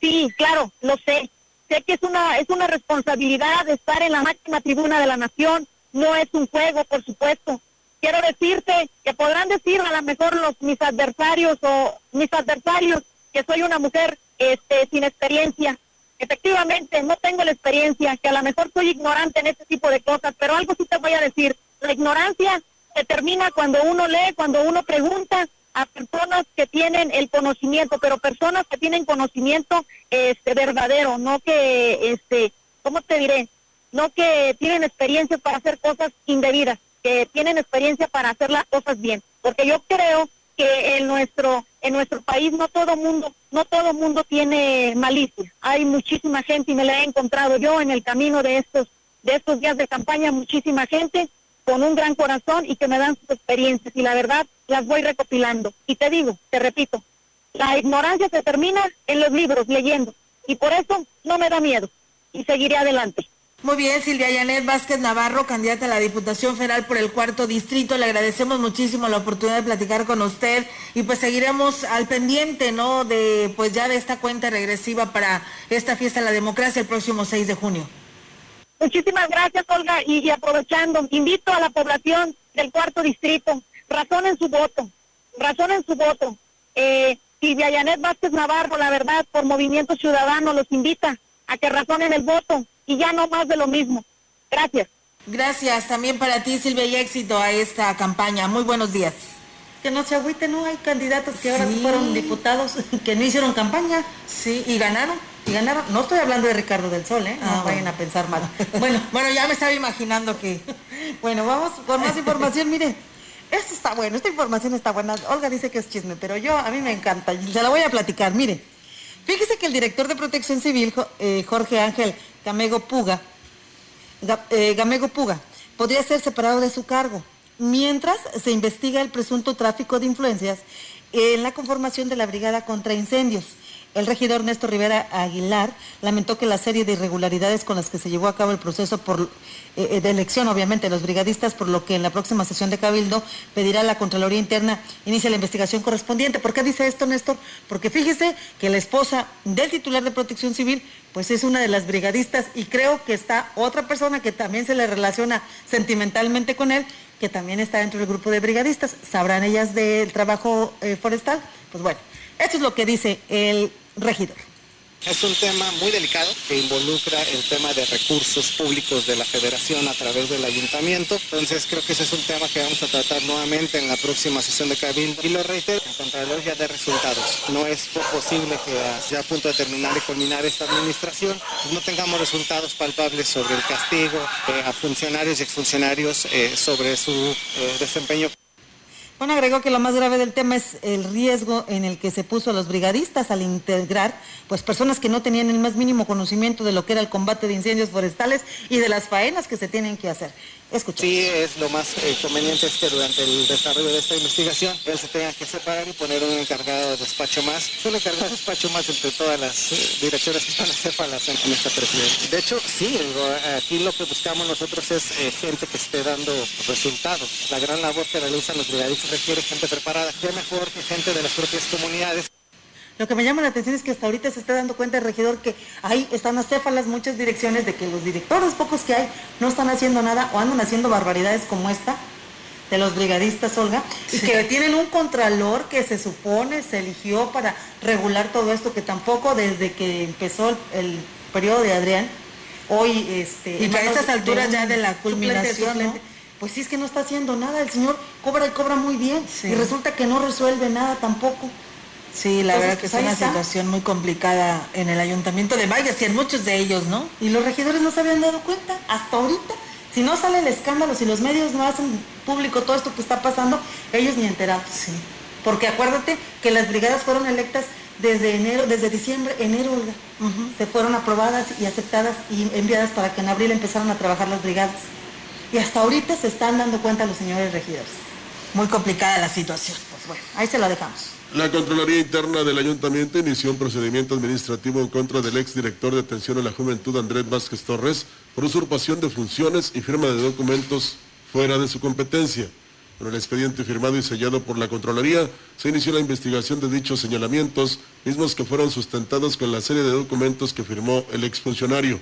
Sí, claro, lo sé. Sé que es una es una responsabilidad estar en la máxima tribuna de la nación. No es un juego, por supuesto. Quiero decirte que podrán decir a lo mejor los mis adversarios o mis adversarios que soy una mujer este sin experiencia. Efectivamente, no tengo la experiencia, que a lo mejor soy ignorante en este tipo de cosas, pero algo sí te voy a decir. La ignorancia se termina cuando uno lee, cuando uno pregunta a personas que tienen el conocimiento, pero personas que tienen conocimiento este verdadero, no que este, ¿cómo te diré? No que tienen experiencia para hacer cosas indebidas, que tienen experiencia para hacer las cosas bien. porque yo creo que en nuestro en nuestro país no todo mundo no todo mundo tiene malicia. Hay muchísima gente y me la he encontrado yo en el camino de estos de estos días de campaña, muchísima gente con un gran corazón y que me dan sus experiencias y la verdad las voy recopilando. Y te digo, te repito, la ignorancia se termina en los libros, leyendo. Y por eso no me da miedo y seguiré adelante. Muy bien, Silvia Yanet Vázquez Navarro, candidata a la Diputación Federal por el cuarto distrito. Le agradecemos muchísimo la oportunidad de platicar con usted y pues seguiremos al pendiente, ¿no? De pues ya de esta cuenta regresiva para esta fiesta de la democracia el próximo 6 de junio. Muchísimas gracias, Olga, y, y aprovechando, invito a la población del cuarto distrito, razonen su voto, razonen su voto. Eh, Silvia Yanet Vázquez Navarro, la verdad, por Movimiento Ciudadano, los invita a que razonen el voto y ya no más de lo mismo. Gracias. Gracias también para ti, Silvia, y éxito a esta campaña. Muy buenos días. Que no se agüite, ¿no? Hay candidatos que ahora Sí. fueron diputados que no hicieron campaña. Sí, y ganaron. Y ganaron. No estoy hablando de Ricardo del Sol, ¿eh? No Ah, vayan bueno. a pensar mal. Bueno, bueno, ya me estaba imaginando que. Bueno, vamos con más información. Miren, esto está bueno, esta información está buena. Olga dice que es chisme, pero yo, a mí me encanta. y Se la voy a platicar. Miren, fíjese que el director de Protección Civil, eh, Jorge Ángel Gamego Puga, Ga- eh, Gamego Puga podría ser separado de su cargo, mientras se investiga el presunto tráfico de influencias en la conformación de la Brigada contra Incendios. El regidor Néstor Rivera Aguilar lamentó que la serie de irregularidades con las que se llevó a cabo el proceso eh, eh, de elección, obviamente, de los brigadistas, por lo que en la próxima sesión de Cabildo pedirá a la Contraloría Interna inicie la investigación correspondiente. ¿Por qué dice esto, Néstor? Porque fíjese que la esposa del titular de Protección Civil, pues es una de las brigadistas y creo que está otra persona que también se le relaciona sentimentalmente con él, que también está dentro del grupo de brigadistas. ¿Sabrán ellas del trabajo eh, forestal? Pues bueno, esto es lo que dice el regidor. Es un tema muy delicado que involucra el tema de recursos públicos de la federación a través del ayuntamiento. Entonces creo que ese es un tema que vamos a tratar nuevamente en la próxima sesión de Cabildo. Y lo reitero, en Contralor ya de resultados. No es posible que ya a punto de terminar y culminar esta administración pues, no tengamos resultados palpables sobre el castigo eh, a funcionarios y exfuncionarios eh, sobre su eh, desempeño Bueno, agregó que lo más grave del tema es el riesgo en el que se puso a los brigadistas al integrar pues personas que no tenían el más mínimo conocimiento de lo que era el combate de incendios forestales y de las faenas que se tienen que hacer. Escucha. Sí, es lo más eh, conveniente es que durante el desarrollo de esta investigación él se tenga que separar y poner un encargado de despacho más, un encargado de despacho más entre todas las eh, direcciones que están acéfalas en, en esta presidencia. De hecho, sí, aquí lo que buscamos nosotros es eh, gente que esté dando resultados. La gran labor que realizan los brigadistas requiere gente preparada. Qué mejor que gente de las propias comunidades. Lo que me llama la atención es que hasta ahorita se está dando cuenta el regidor que ahí están acéfalas muchas direcciones de que los directores pocos que hay no están haciendo nada o andan haciendo barbaridades como esta de los brigadistas, Olga, y que tienen un contralor que se supone se eligió para regular todo esto, que tampoco desde que empezó el, el periodo de Adrián, hoy este Y que a estas alturas ya de la culminación, suplente, Pues sí es que no está haciendo nada, el señor cobra y cobra muy bien, Sí. y resulta que no resuelve nada tampoco. Sí, la Entonces, verdad que es pues, una está. situación muy complicada en el ayuntamiento de Valles y en muchos de ellos, ¿no? Y los regidores no se habían dado cuenta hasta ahorita. Si no sale el escándalo, si los medios no hacen público todo esto que está pasando, ellos ni enterados. Sí. Porque acuérdate que las brigadas fueron electas desde enero, desde diciembre, enero, Olga. Se fueron aprobadas y aceptadas y enviadas para que en abril empezaran a trabajar las brigadas. Y hasta ahorita se están dando cuenta los señores regidores. Muy complicada la situación. Pues bueno, ahí se la dejamos. La Contraloría Interna del Ayuntamiento inició un procedimiento administrativo en contra del exdirector de Atención a la Juventud Andrés Vázquez Torres por usurpación de funciones y firma de documentos fuera de su competencia. Con el expediente firmado y sellado por la Contraloría, se inició la investigación de dichos señalamientos, mismos que fueron sustentados con la serie de documentos que firmó el exfuncionario.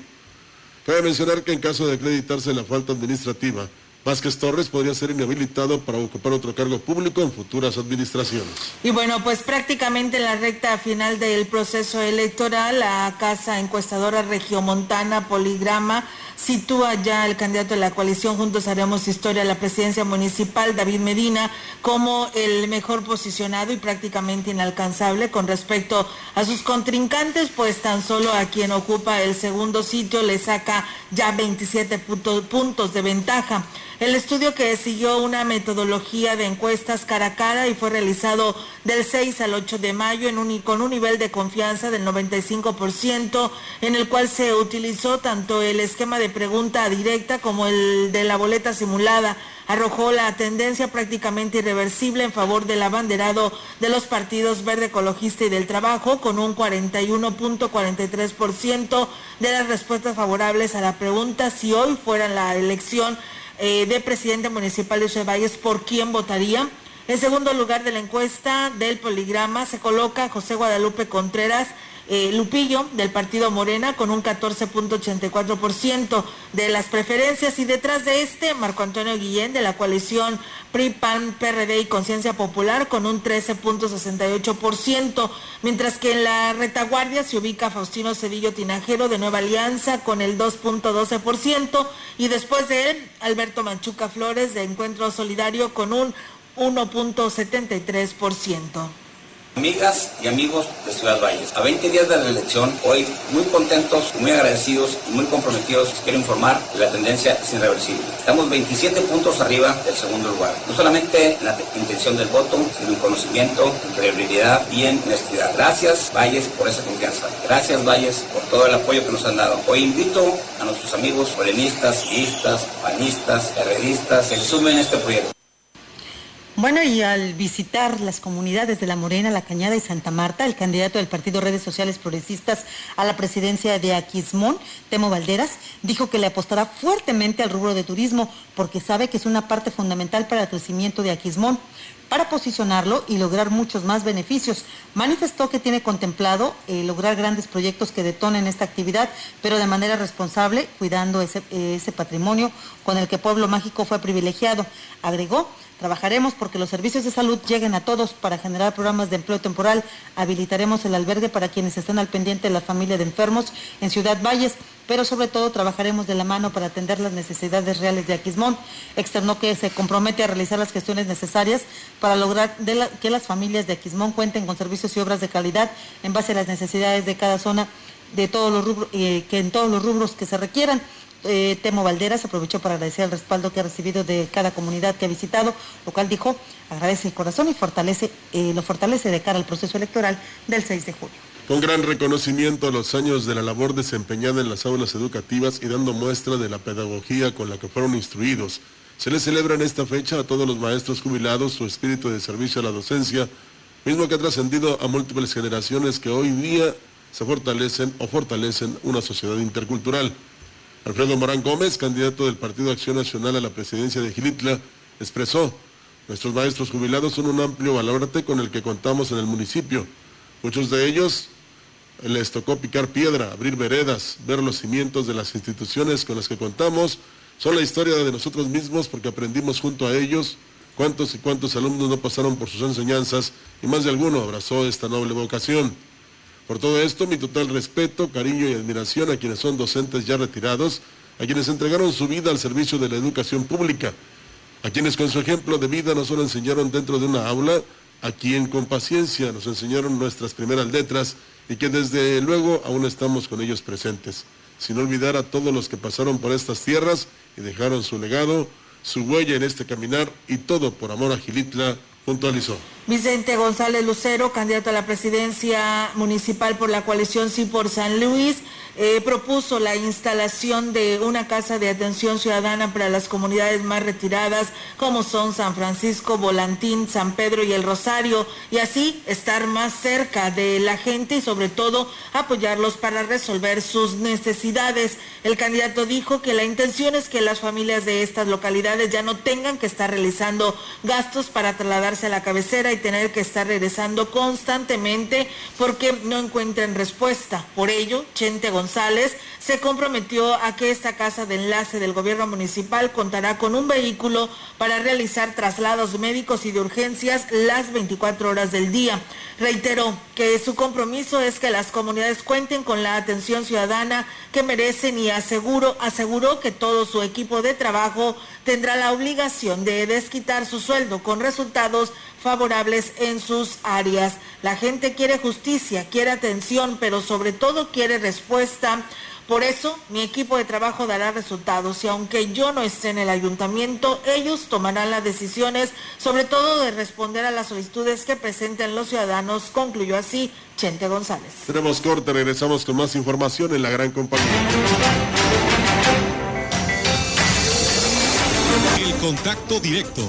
Cabe mencionar que en caso de acreditarse la falta administrativa, Vázquez Torres podría ser inhabilitado para ocupar otro cargo público en futuras administraciones. Y bueno, pues prácticamente en la recta final del proceso electoral, la Casa Encuestadora Regiomontana Poligrama sitúa ya al candidato de la coalición Juntos Haremos Historia a la presidencia municipal, David Medina, como el mejor posicionado y prácticamente inalcanzable con respecto a sus contrincantes, pues tan solo a quien ocupa el segundo sitio le saca ya 27 punto- puntos de ventaja. El estudio que siguió una metodología de encuestas cara a cara y fue realizado del 6 al 8 de mayo con un nivel de confianza del 95%, en el cual se utilizó tanto el esquema de pregunta directa como el de la boleta simulada. Arrojó la tendencia prácticamente irreversible en favor del abanderado de los partidos Verde Ecologista y del Trabajo, con un 41.43% de las respuestas favorables a la pregunta si hoy fuera la elección eh, de presidente municipal de Ciudad Valles, ¿por quién votaría? En segundo lugar de la encuesta del poligrama se coloca José Guadalupe Contreras, eh, Lupillo del partido Morena con un 14.84% de las preferencias y detrás de este Marco Antonio Guillén de la coalición PRI, PAN, PRD y Conciencia Popular con un 13.68%, mientras que en la retaguardia se ubica Faustino Cedillo Tinajero de Nueva Alianza con el 2.12% y después de él Alberto Manchuca Flores de Encuentro Solidario con un 1.73%. Amigas y amigos de Ciudad Valles, a 20 días de la elección, hoy muy contentos, muy agradecidos y muy comprometidos, quiero informar que la tendencia es irreversible. Estamos 27 puntos arriba del segundo lugar, no solamente en la intención del voto, sino en conocimiento, en credibilidad y en honestidad. Gracias Valles por esa confianza. Gracias Valles por todo el apoyo que nos han dado. Hoy invito a nuestros amigos morenistas, guistas, panistas, herredistas que se sumen a este proyecto. Bueno, y al visitar las comunidades de La Morena, La Cañada y Santa Marta, el candidato del Partido Redes Sociales Progresistas a la presidencia de Aquismón, Temo Valderas, dijo que le apostará fuertemente al rubro de turismo porque sabe que es una parte fundamental para el crecimiento de Aquismón para posicionarlo y lograr muchos más beneficios. Manifestó que tiene contemplado eh, lograr grandes proyectos que detonen esta actividad, pero de manera responsable, cuidando ese, ese patrimonio con el que Pueblo Mágico fue privilegiado. Agregó Trabajaremos porque los servicios de salud lleguen a todos para generar programas de empleo temporal. Habilitaremos el albergue para quienes estén al pendiente de la familia de enfermos en Ciudad Valles, pero sobre todo trabajaremos de la mano para atender las necesidades reales de Aquismón. Externó que se compromete a realizar las gestiones necesarias para lograr que las familias de Aquismón cuenten con servicios y obras de calidad en base a las necesidades de cada zona de todos los rubros, eh, que en todos los rubros que se requieran. Eh, Temo Valderas aprovechó para agradecer el respaldo que ha recibido de cada comunidad que ha visitado, lo cual dijo agradece el corazón y fortalece, eh, lo fortalece de cara al proceso electoral del 6 de julio. Con gran reconocimiento a los años de la labor desempeñada en las aulas educativas y dando muestra de la pedagogía con la que fueron instruidos, se les celebra en esta fecha a todos los maestros jubilados su espíritu de servicio a la docencia, mismo que ha trascendido a múltiples generaciones que hoy día se fortalecen o fortalecen una sociedad intercultural. Alfredo Morán Gómez, candidato del Partido Acción Nacional a la presidencia de Gilitla, expresó, nuestros maestros jubilados son un amplio valorate con el que contamos en el municipio. Muchos de ellos les tocó picar piedra, abrir veredas, ver los cimientos de las instituciones con las que contamos. Son la historia de nosotros mismos porque aprendimos junto a ellos cuántos y cuántos alumnos no pasaron por sus enseñanzas y más de alguno abrazó esta noble vocación. Por todo esto, mi total respeto, cariño y admiración a quienes son docentes ya retirados, a quienes entregaron su vida al servicio de la educación pública, a quienes con su ejemplo de vida no solo enseñaron dentro de una aula, a quien con paciencia nos enseñaron nuestras primeras letras y que desde luego aún estamos con ellos presentes, sin olvidar a todos los que pasaron por estas tierras y dejaron su legado, su huella en este caminar y todo por amor a Gilitla, puntualizó. Vicente González Lucero, candidato a la presidencia municipal por la coalición Sí por San Luis, eh, propuso la instalación de una casa de atención ciudadana para las comunidades más retiradas, como son San Francisco, Volantín, San Pedro y el Rosario, y así estar más cerca de la gente y sobre todo apoyarlos para resolver sus necesidades. El candidato dijo que la intención es que las familias de estas localidades ya no tengan que estar realizando gastos para trasladarse a la cabecera y tener que estar regresando constantemente porque no encuentran respuesta. Por ello, Chente González se comprometió a que esta casa de enlace del gobierno municipal contará con un vehículo para realizar traslados médicos y de urgencias las 24 horas del día. Reiteró que su compromiso es que las comunidades cuenten con la atención ciudadana que merecen y aseguró, aseguró que todo su equipo de trabajo tendrá la obligación de desquitar su sueldo con resultados favorables en sus áreas. La gente quiere justicia, quiere atención, pero sobre todo quiere respuesta. Por eso, mi equipo de trabajo dará resultados y aunque yo no esté en el ayuntamiento, ellos tomarán las decisiones, sobre todo de responder a las solicitudes que presenten los ciudadanos, concluyó así Chente González. Tenemos corte, regresamos con más información en la gran compañía. El contacto directo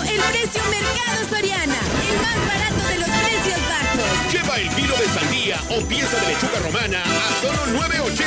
precio Mercado Soriana, el más barato de los precios bajos. Lleva el kilo de sandía o pieza de lechuga romana a solo 9.80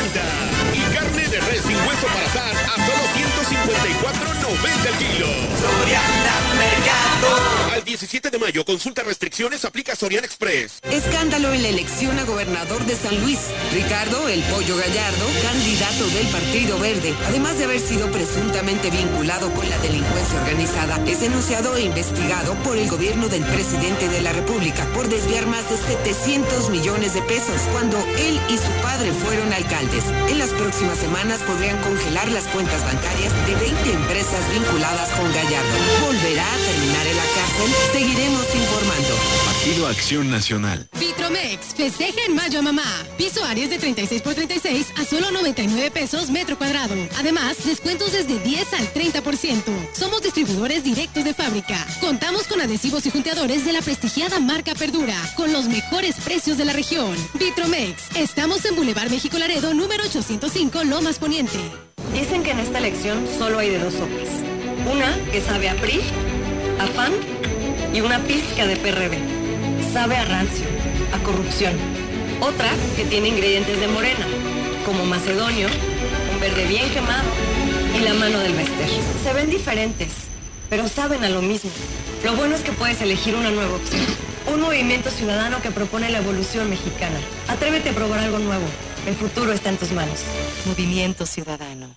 y carne de res sin hueso para asar a solo 154.90 el kilo. Soriana Mercado. Al 17 de mayo, consulta restricciones, aplica Soriana Express. Escándalo en la elección a gobernador de San Luis. Ricardo El Pollo Gallardo, candidato del Partido Verde, además de haber sido presuntamente vinculado con la delincuencia organizada, es denunciado e investigado por el gobierno del presidente de la República por desviar más de 700 millones de pesos cuando él y su padre fueron alcaldes. En las próximas semanas podrían congelar las cuentas bancarias de 20 empresas vinculadas con Gallardo. ¿Volverá a terminar en la cárcel? Seguiremos informando. Partido Acción Nacional. Vitromex, festeja en mayo a mamá. Piso Aries de 36 por 36 a solo 99 pesos metro cuadrado. Además, descuentos desde 10 al 30%. Somos distribuidores directos de fábrica. Contamos con adhesivos y junteadores de la prestigiada marca Perdura, con los mejores precios de la región. Vitromex, estamos en Boulevard México Laredo, número 805, Lomas Poniente. Dicen que en esta elección solo hay de dos sopas. Una que sabe a PRI, a PAN y una pizca de PRD. Sabe a rancio, a corrupción. Otra que tiene ingredientes de morena, como macedonio, un verde bien quemado y la mano del Bester. Se ven diferentes, pero saben a lo mismo. Lo bueno es que puedes elegir una nueva opción. Un movimiento ciudadano que propone la evolución mexicana. Atrévete a probar algo nuevo. El futuro está en tus manos. Movimiento Ciudadano.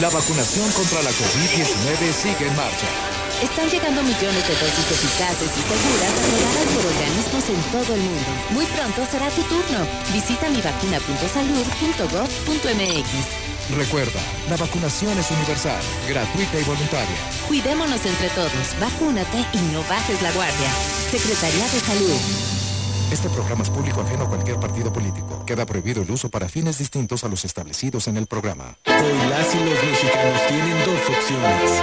La vacunación contra la COVID-19 sigue en marcha. Están llegando millones de dosis eficaces y seguras aprobadas por organismos en todo el mundo. Muy pronto será tu turno. Visita mivacuna.salud.gov.mx. Recuerda, la vacunación es universal, gratuita y voluntaria. Cuidémonos entre todos. Vacúnate y no bajes la guardia. Secretaría de Salud. Este programa es público ajeno a cualquier partido político. Queda prohibido el uso para fines distintos a los establecidos en el programa. Hoy las y los mexicanos tienen dos opciones.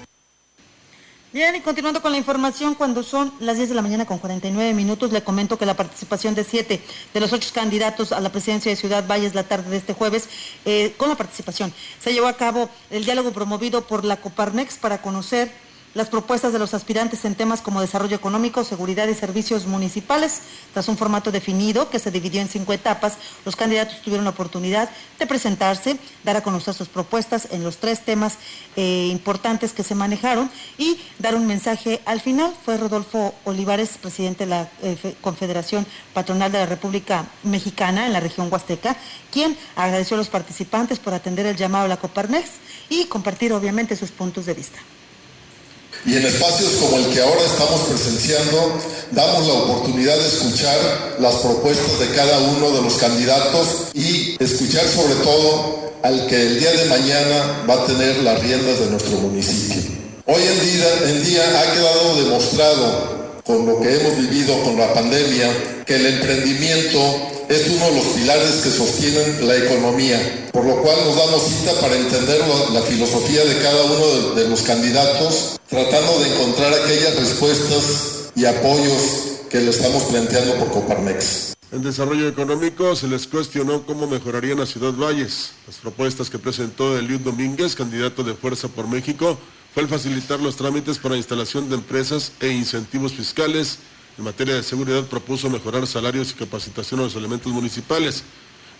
Bien, y continuando con la información, cuando son las 10 de la mañana con 49 minutos, le comento que la participación de siete de los ocho candidatos a la presidencia de Ciudad Valles la tarde de este jueves, eh, con la participación, se llevó a cabo el diálogo promovido por la Coparmex para conocer las propuestas de los aspirantes en temas como desarrollo económico, seguridad y servicios municipales. Tras un formato definido que se dividió en cinco etapas, los candidatos tuvieron la oportunidad de presentarse, dar a conocer sus propuestas en los tres temas eh, importantes que se manejaron y dar un mensaje al final. Fue Rodolfo Olivares, presidente de la eh, Confederación Patronal de la República Mexicana en la región Huasteca, quien agradeció a los participantes por atender el llamado a la Coparnex y compartir obviamente sus puntos de vista. Y en espacios como el que ahora estamos presenciando, damos la oportunidad de escuchar las propuestas de cada uno de los candidatos y escuchar sobre todo al que el día de mañana va a tener las riendas de nuestro municipio. Hoy en día, en día ha quedado demostrado con lo que hemos vivido con la pandemia, que el emprendimiento es uno de los pilares que sostienen la economía, por lo cual nos damos cita para entender la, filosofía de cada uno de, los candidatos, tratando de encontrar aquellas respuestas y apoyos que le estamos planteando por Coparmex. En desarrollo económico se les cuestionó cómo mejorarían la Ciudad Valles. Las propuestas que presentó Eliud Domínguez, candidato de Fuerza por México, fue el facilitar los trámites para instalación de empresas e incentivos fiscales. En materia de seguridad propuso mejorar salarios y capacitación a los elementos municipales.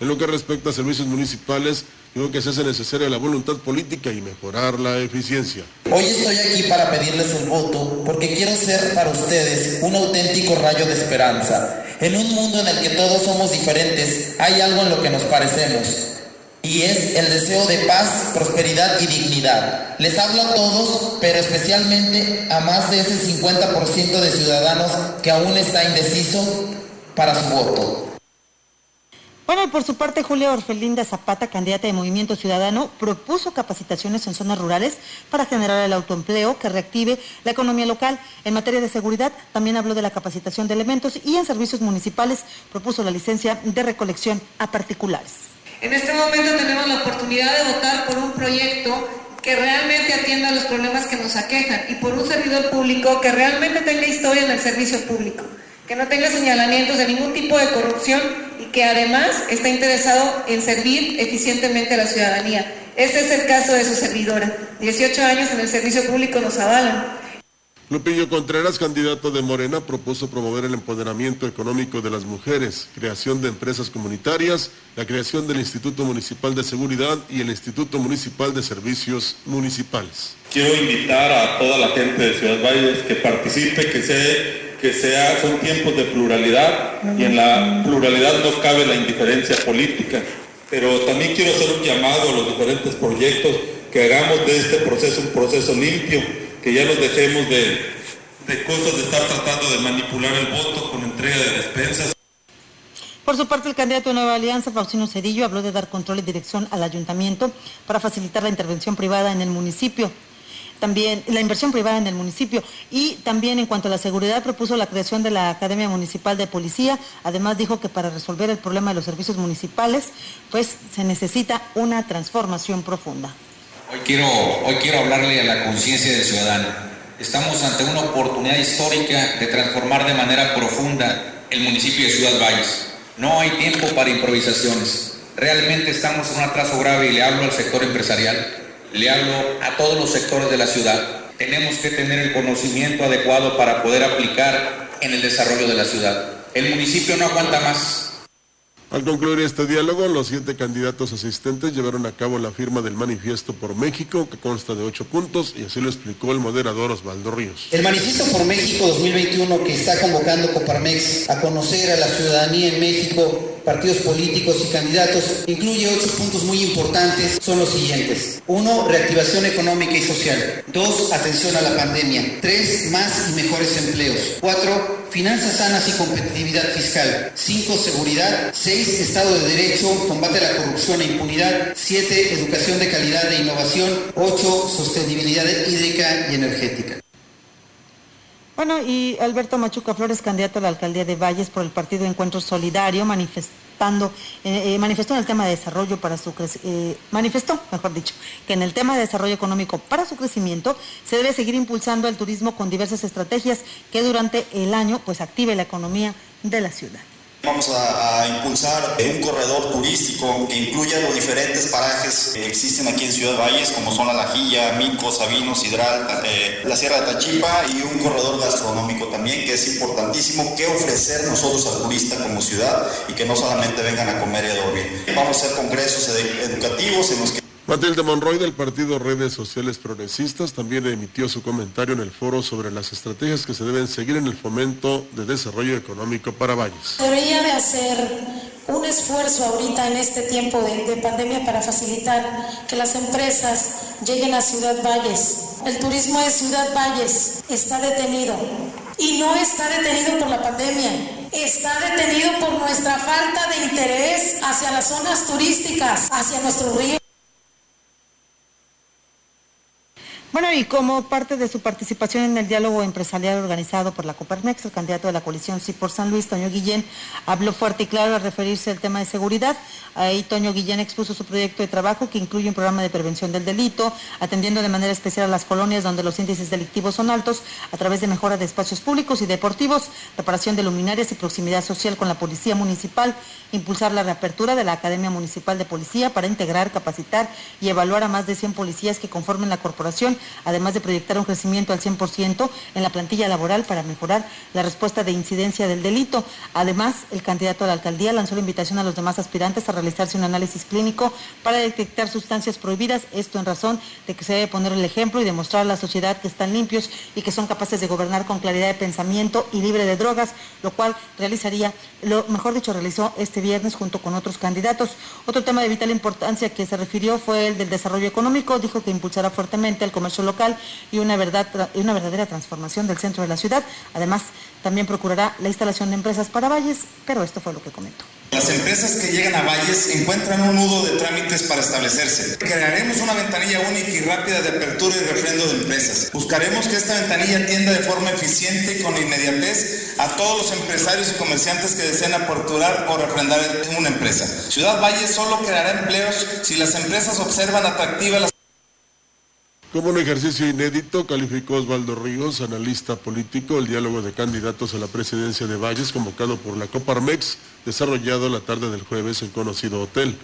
En lo que respecta a servicios municipales, digo que se hace necesaria la voluntad política y mejorar la eficiencia. Hoy estoy aquí para pedirles el voto porque quiero ser para ustedes un auténtico rayo de esperanza. En un mundo en el que todos somos diferentes, hay algo en lo que nos parecemos. Y es el deseo de paz, prosperidad y dignidad. Les hablo a todos, pero especialmente a más de ese 50% de ciudadanos que aún está indeciso para su voto. Bueno, por su parte, Julia Orfelinda Zapata, candidata de Movimiento Ciudadano, propuso capacitaciones en zonas rurales para generar el autoempleo que reactive la economía local. En materia de seguridad, también habló de la capacitación de elementos y en servicios municipales propuso la licencia de recolección a particulares. En este momento tenemos la oportunidad de votar por un proyecto que realmente atienda los problemas que nos aquejan y por un servidor público que realmente tenga historia en el servicio público que no tenga señalamientos de ningún tipo de corrupción y que además está interesado en servir eficientemente a la ciudadanía. Este es el caso de su servidora. 18 años en el servicio público nos avalan. Lupillo Contreras, candidato de Morena, propuso promover el empoderamiento económico de las mujeres, creación de empresas comunitarias, la creación del Instituto Municipal de Seguridad y el Instituto Municipal de Servicios Municipales. Quiero invitar a toda la gente de Ciudad Valles que participe, que se que sea, son tiempos de pluralidad y en la pluralidad no cabe la indiferencia política. Pero también quiero hacer un llamado a los diferentes proyectos que hagamos de este proceso un proceso limpio, que ya nos dejemos de, de cosas de estar tratando de manipular el voto con entrega de despensas. Por su parte, el candidato de Nueva Alianza, Faustino Cedillo, habló de dar control y dirección al ayuntamiento para facilitar la intervención privada en el municipio también la inversión privada en el municipio y también en cuanto a la seguridad propuso la creación de la Academia Municipal de Policía. Además dijo que para resolver el problema de los servicios municipales, pues se necesita una transformación profunda. Hoy quiero, hoy quiero hablarle a la conciencia del ciudadano. Estamos ante una oportunidad histórica de transformar de manera profunda el municipio de Ciudad Valles. No hay tiempo para improvisaciones. Realmente estamos en un atraso grave y le hablo al sector empresarial le hablo a todos los sectores de la ciudad. Tenemos que tener el conocimiento adecuado para poder aplicar en el desarrollo de la ciudad. El municipio no aguanta más. Al concluir este diálogo, los siete candidatos asistentes llevaron a cabo la firma del Manifiesto por México, que consta de ocho puntos, y así lo explicó el moderador Osvaldo Ríos. El Manifiesto por México 2021 que está convocando Coparmex a conocer a la ciudadanía en México partidos políticos y candidatos, incluye ocho puntos muy importantes, son los siguientes. Uno, reactivación económica y social. Dos, atención a la pandemia. Tres, más y mejores empleos. Cuatro, finanzas sanas y competitividad fiscal. Cinco, seguridad. Seis, Estado de Derecho, combate a la corrupción e impunidad. Siete, educación de calidad e innovación. Ocho, sostenibilidad hídrica y energética. Bueno, y Alberto Machuca Flores, candidato a la alcaldía de Valles por el Partido Encuentro Solidario, manifestando, eh, eh, manifestó en el tema de desarrollo para su eh, manifestó, mejor dicho, que en el tema de desarrollo económico para su crecimiento se debe seguir impulsando el turismo con diversas estrategias que durante el año pues active la economía de la ciudad. Vamos a, impulsar un corredor turístico que incluya los diferentes parajes que existen aquí en Ciudad Valles, como son La Lajilla, Mico, Sabino, Sidral, eh, la Sierra de Tachipa y un corredor gastronómico también, que es importantísimo que ofrecer nosotros al turista como ciudad y que no solamente vengan a comer y a dormir. Vamos a hacer congresos educativos en los que Matilde Monroy del partido Redes Sociales Progresistas también emitió su comentario en el foro sobre las estrategias que se deben seguir en el fomento de desarrollo económico para Valles. Debería de hacer un esfuerzo ahorita en este tiempo de, de, pandemia para facilitar que las empresas lleguen a Ciudad Valles. El turismo de Ciudad Valles está detenido y no está detenido por la pandemia, está detenido por nuestra falta de interés hacia las zonas turísticas, hacia nuestro río. Y como parte de su participación en el diálogo empresarial organizado por la Coparmex, el candidato de la coalición Sí por San Luis, Toño Guillén, habló fuerte y claro al referirse al tema de seguridad. Ahí Toño Guillén expuso su proyecto de trabajo que incluye un programa de prevención del delito, atendiendo de manera especial a las colonias donde los índices delictivos son altos, a través de mejora de espacios públicos y deportivos, reparación de luminarias y proximidad social con la Policía Municipal, impulsar la reapertura de la Academia Municipal de Policía para integrar, capacitar y evaluar a más de 100 policías que conformen la corporación además de proyectar un crecimiento al 100% en la plantilla laboral para mejorar la respuesta de incidencia del delito. Además, el candidato a la alcaldía lanzó la invitación a los demás aspirantes a realizarse un análisis clínico para detectar sustancias prohibidas, esto en razón de que se debe poner el ejemplo y demostrar a la sociedad que están limpios y que son capaces de gobernar con claridad de pensamiento y libre de drogas, lo cual realizaría, lo mejor dicho, realizó este viernes junto con otros candidatos. Otro tema de vital importancia que se refirió fue el del desarrollo económico, dijo que impulsará fuertemente el comercio local y una, verdad, una verdadera transformación del centro de la ciudad. Además, también procurará la instalación de empresas para Valles, pero esto fue lo que comentó. Las empresas que llegan a Valles encuentran un nudo de trámites para establecerse. Crearemos una ventanilla única y rápida de apertura y refrendo de empresas. Buscaremos que esta ventanilla atienda de forma eficiente y con inmediatez a todos los empresarios y comerciantes que deseen aperturar o refrendar una empresa. Ciudad Valles solo creará empleos si las empresas observan atractivas las como un ejercicio inédito, calificó Osvaldo Ríos, analista político, el diálogo de candidatos a la presidencia de Valles convocado por la Coparmex, desarrollado la tarde del jueves en conocido hotel.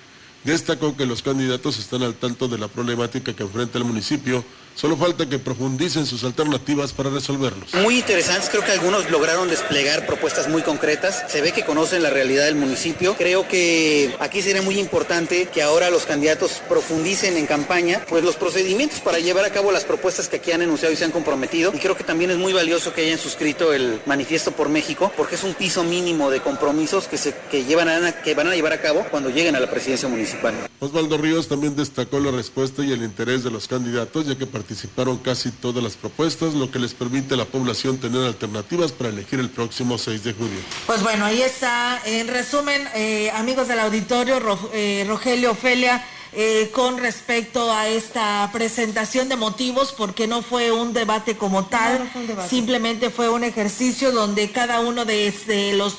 Destacó que los candidatos están al tanto de la problemática que enfrenta el municipio Solo falta que profundicen sus alternativas para resolverlos. Muy interesantes, creo que algunos lograron desplegar propuestas muy concretas. Se ve que conocen la realidad del municipio. Creo que aquí sería muy importante que ahora los candidatos profundicen en campaña pues los procedimientos para llevar a cabo las propuestas que aquí han enunciado y se han comprometido. Y creo que también es muy valioso que hayan suscrito el manifiesto por México porque es un piso mínimo de compromisos que se que llevan a, que van a llevar a cabo cuando lleguen a la presidencia municipal. Osvaldo Ríos también destacó la respuesta y el interés de los candidatos ya que participaron casi todas las propuestas, lo que les permite a la población tener alternativas para elegir el próximo 6 de julio. Pues bueno, ahí está. En resumen, eh, amigos del auditorio, eh, Rogelio Ofelia. Eh, con respecto a esta presentación de motivos, porque no fue un debate como tal, simplemente fue un ejercicio donde cada uno de, los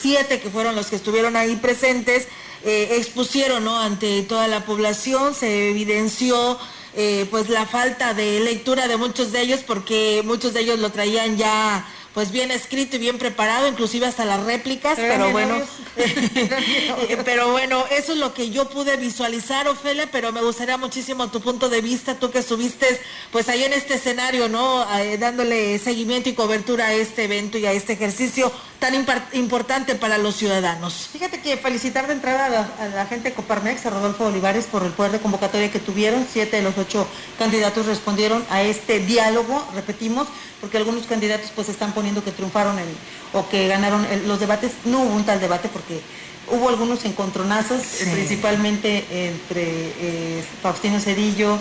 siete que fueron los que estuvieron ahí presentes expusieron ante toda la población, se evidenció eh, pues la falta de lectura de muchos de ellos porque muchos de ellos lo traían ya pues bien escrito y bien preparado, inclusive hasta las réplicas, pero, bueno, pero bueno, eso es lo que yo pude visualizar, Ofelia, pero me gustaría muchísimo tu punto de vista, tú que estuviste pues ahí en este escenario, ¿no? Eh, dándole seguimiento y cobertura a este evento y a este ejercicio tan importante para los ciudadanos. Fíjate que felicitar de entrada a la, gente de Coparmex, a Rodolfo Olivares, por el poder de convocatoria que tuvieron. Siete de los ocho candidatos respondieron a este diálogo, repetimos, porque algunos candidatos pues están poniendo que triunfaron o que ganaron los debates. No hubo un tal debate porque hubo algunos encontronazos, principalmente entre eh, Faustino Cedillo,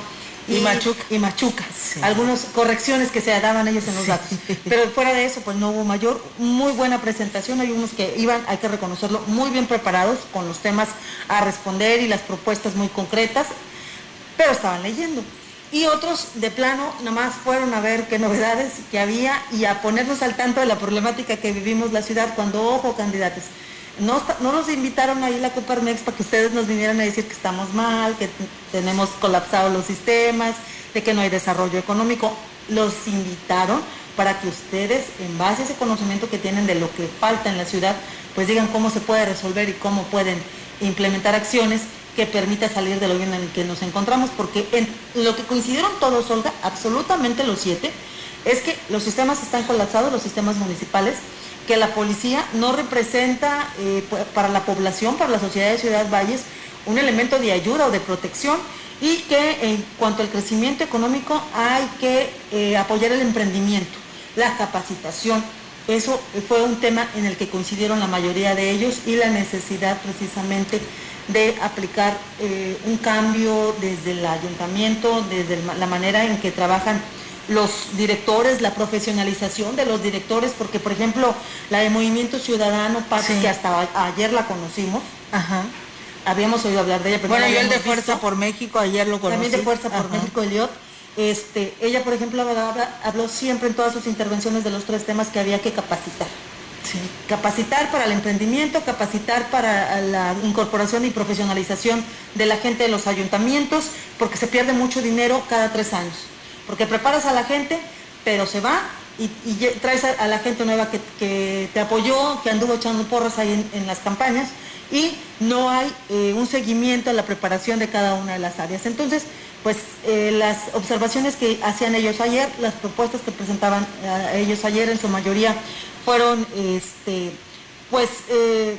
y, Machuca. Y Machuca. Algunas correcciones que se daban ellos en los datos. Pero fuera de eso, pues no hubo mayor. Muy buena presentación. Hay unos que iban, hay que reconocerlo, muy bien preparados con los temas a responder y las propuestas muy concretas, pero estaban leyendo. Y otros de plano nomás fueron a ver qué novedades que había y a ponernos al tanto de la problemática que vivimos la ciudad cuando, ojo, candidatos, no, nos invitaron ahí la Coparmex para que ustedes nos vinieran a decir que estamos mal, que tenemos colapsados los sistemas, de que no hay desarrollo económico. Los invitaron para que ustedes, en base a ese conocimiento que tienen de lo que falta en la ciudad, pues digan cómo se puede resolver y cómo pueden implementar acciones que permita salir del hoyo en el que nos encontramos, porque en lo que coincidieron todos, Olga, absolutamente los siete, es que los sistemas están colapsados, los sistemas municipales, que la policía no representa eh, para la población, para la sociedad de Ciudad Valles, un elemento de ayuda o de protección y que en cuanto al crecimiento económico hay que eh, apoyar el emprendimiento, la capacitación. Eso fue un tema en el que coincidieron la mayoría de ellos y la necesidad precisamente de aplicar eh, un cambio desde el ayuntamiento, desde la manera en que trabajan los directores, la profesionalización de los directores, porque por ejemplo la de Movimiento Ciudadano, que hasta ayer la conocimos, habíamos oído hablar de ella. Pero bueno, yo el de Fuerza por México, ayer lo conocí. También de Fuerza por México, Eliot. Este, ella, por ejemplo, habló siempre en todas sus intervenciones de los tres temas que había que capacitar. Capacitar para el emprendimiento, capacitar para la incorporación y profesionalización de la gente de los ayuntamientos, porque se pierde mucho dinero cada tres años. Porque preparas a la gente, pero se va y, traes a, la gente nueva que, te apoyó, que anduvo echando porras ahí en, las campañas, y no hay eh, un seguimiento a la preparación de cada una de las áreas. Entonces, pues eh, las observaciones que hacían ellos ayer, las propuestas que presentaban eh, ellos ayer en su mayoría fueron, este, pues, eh,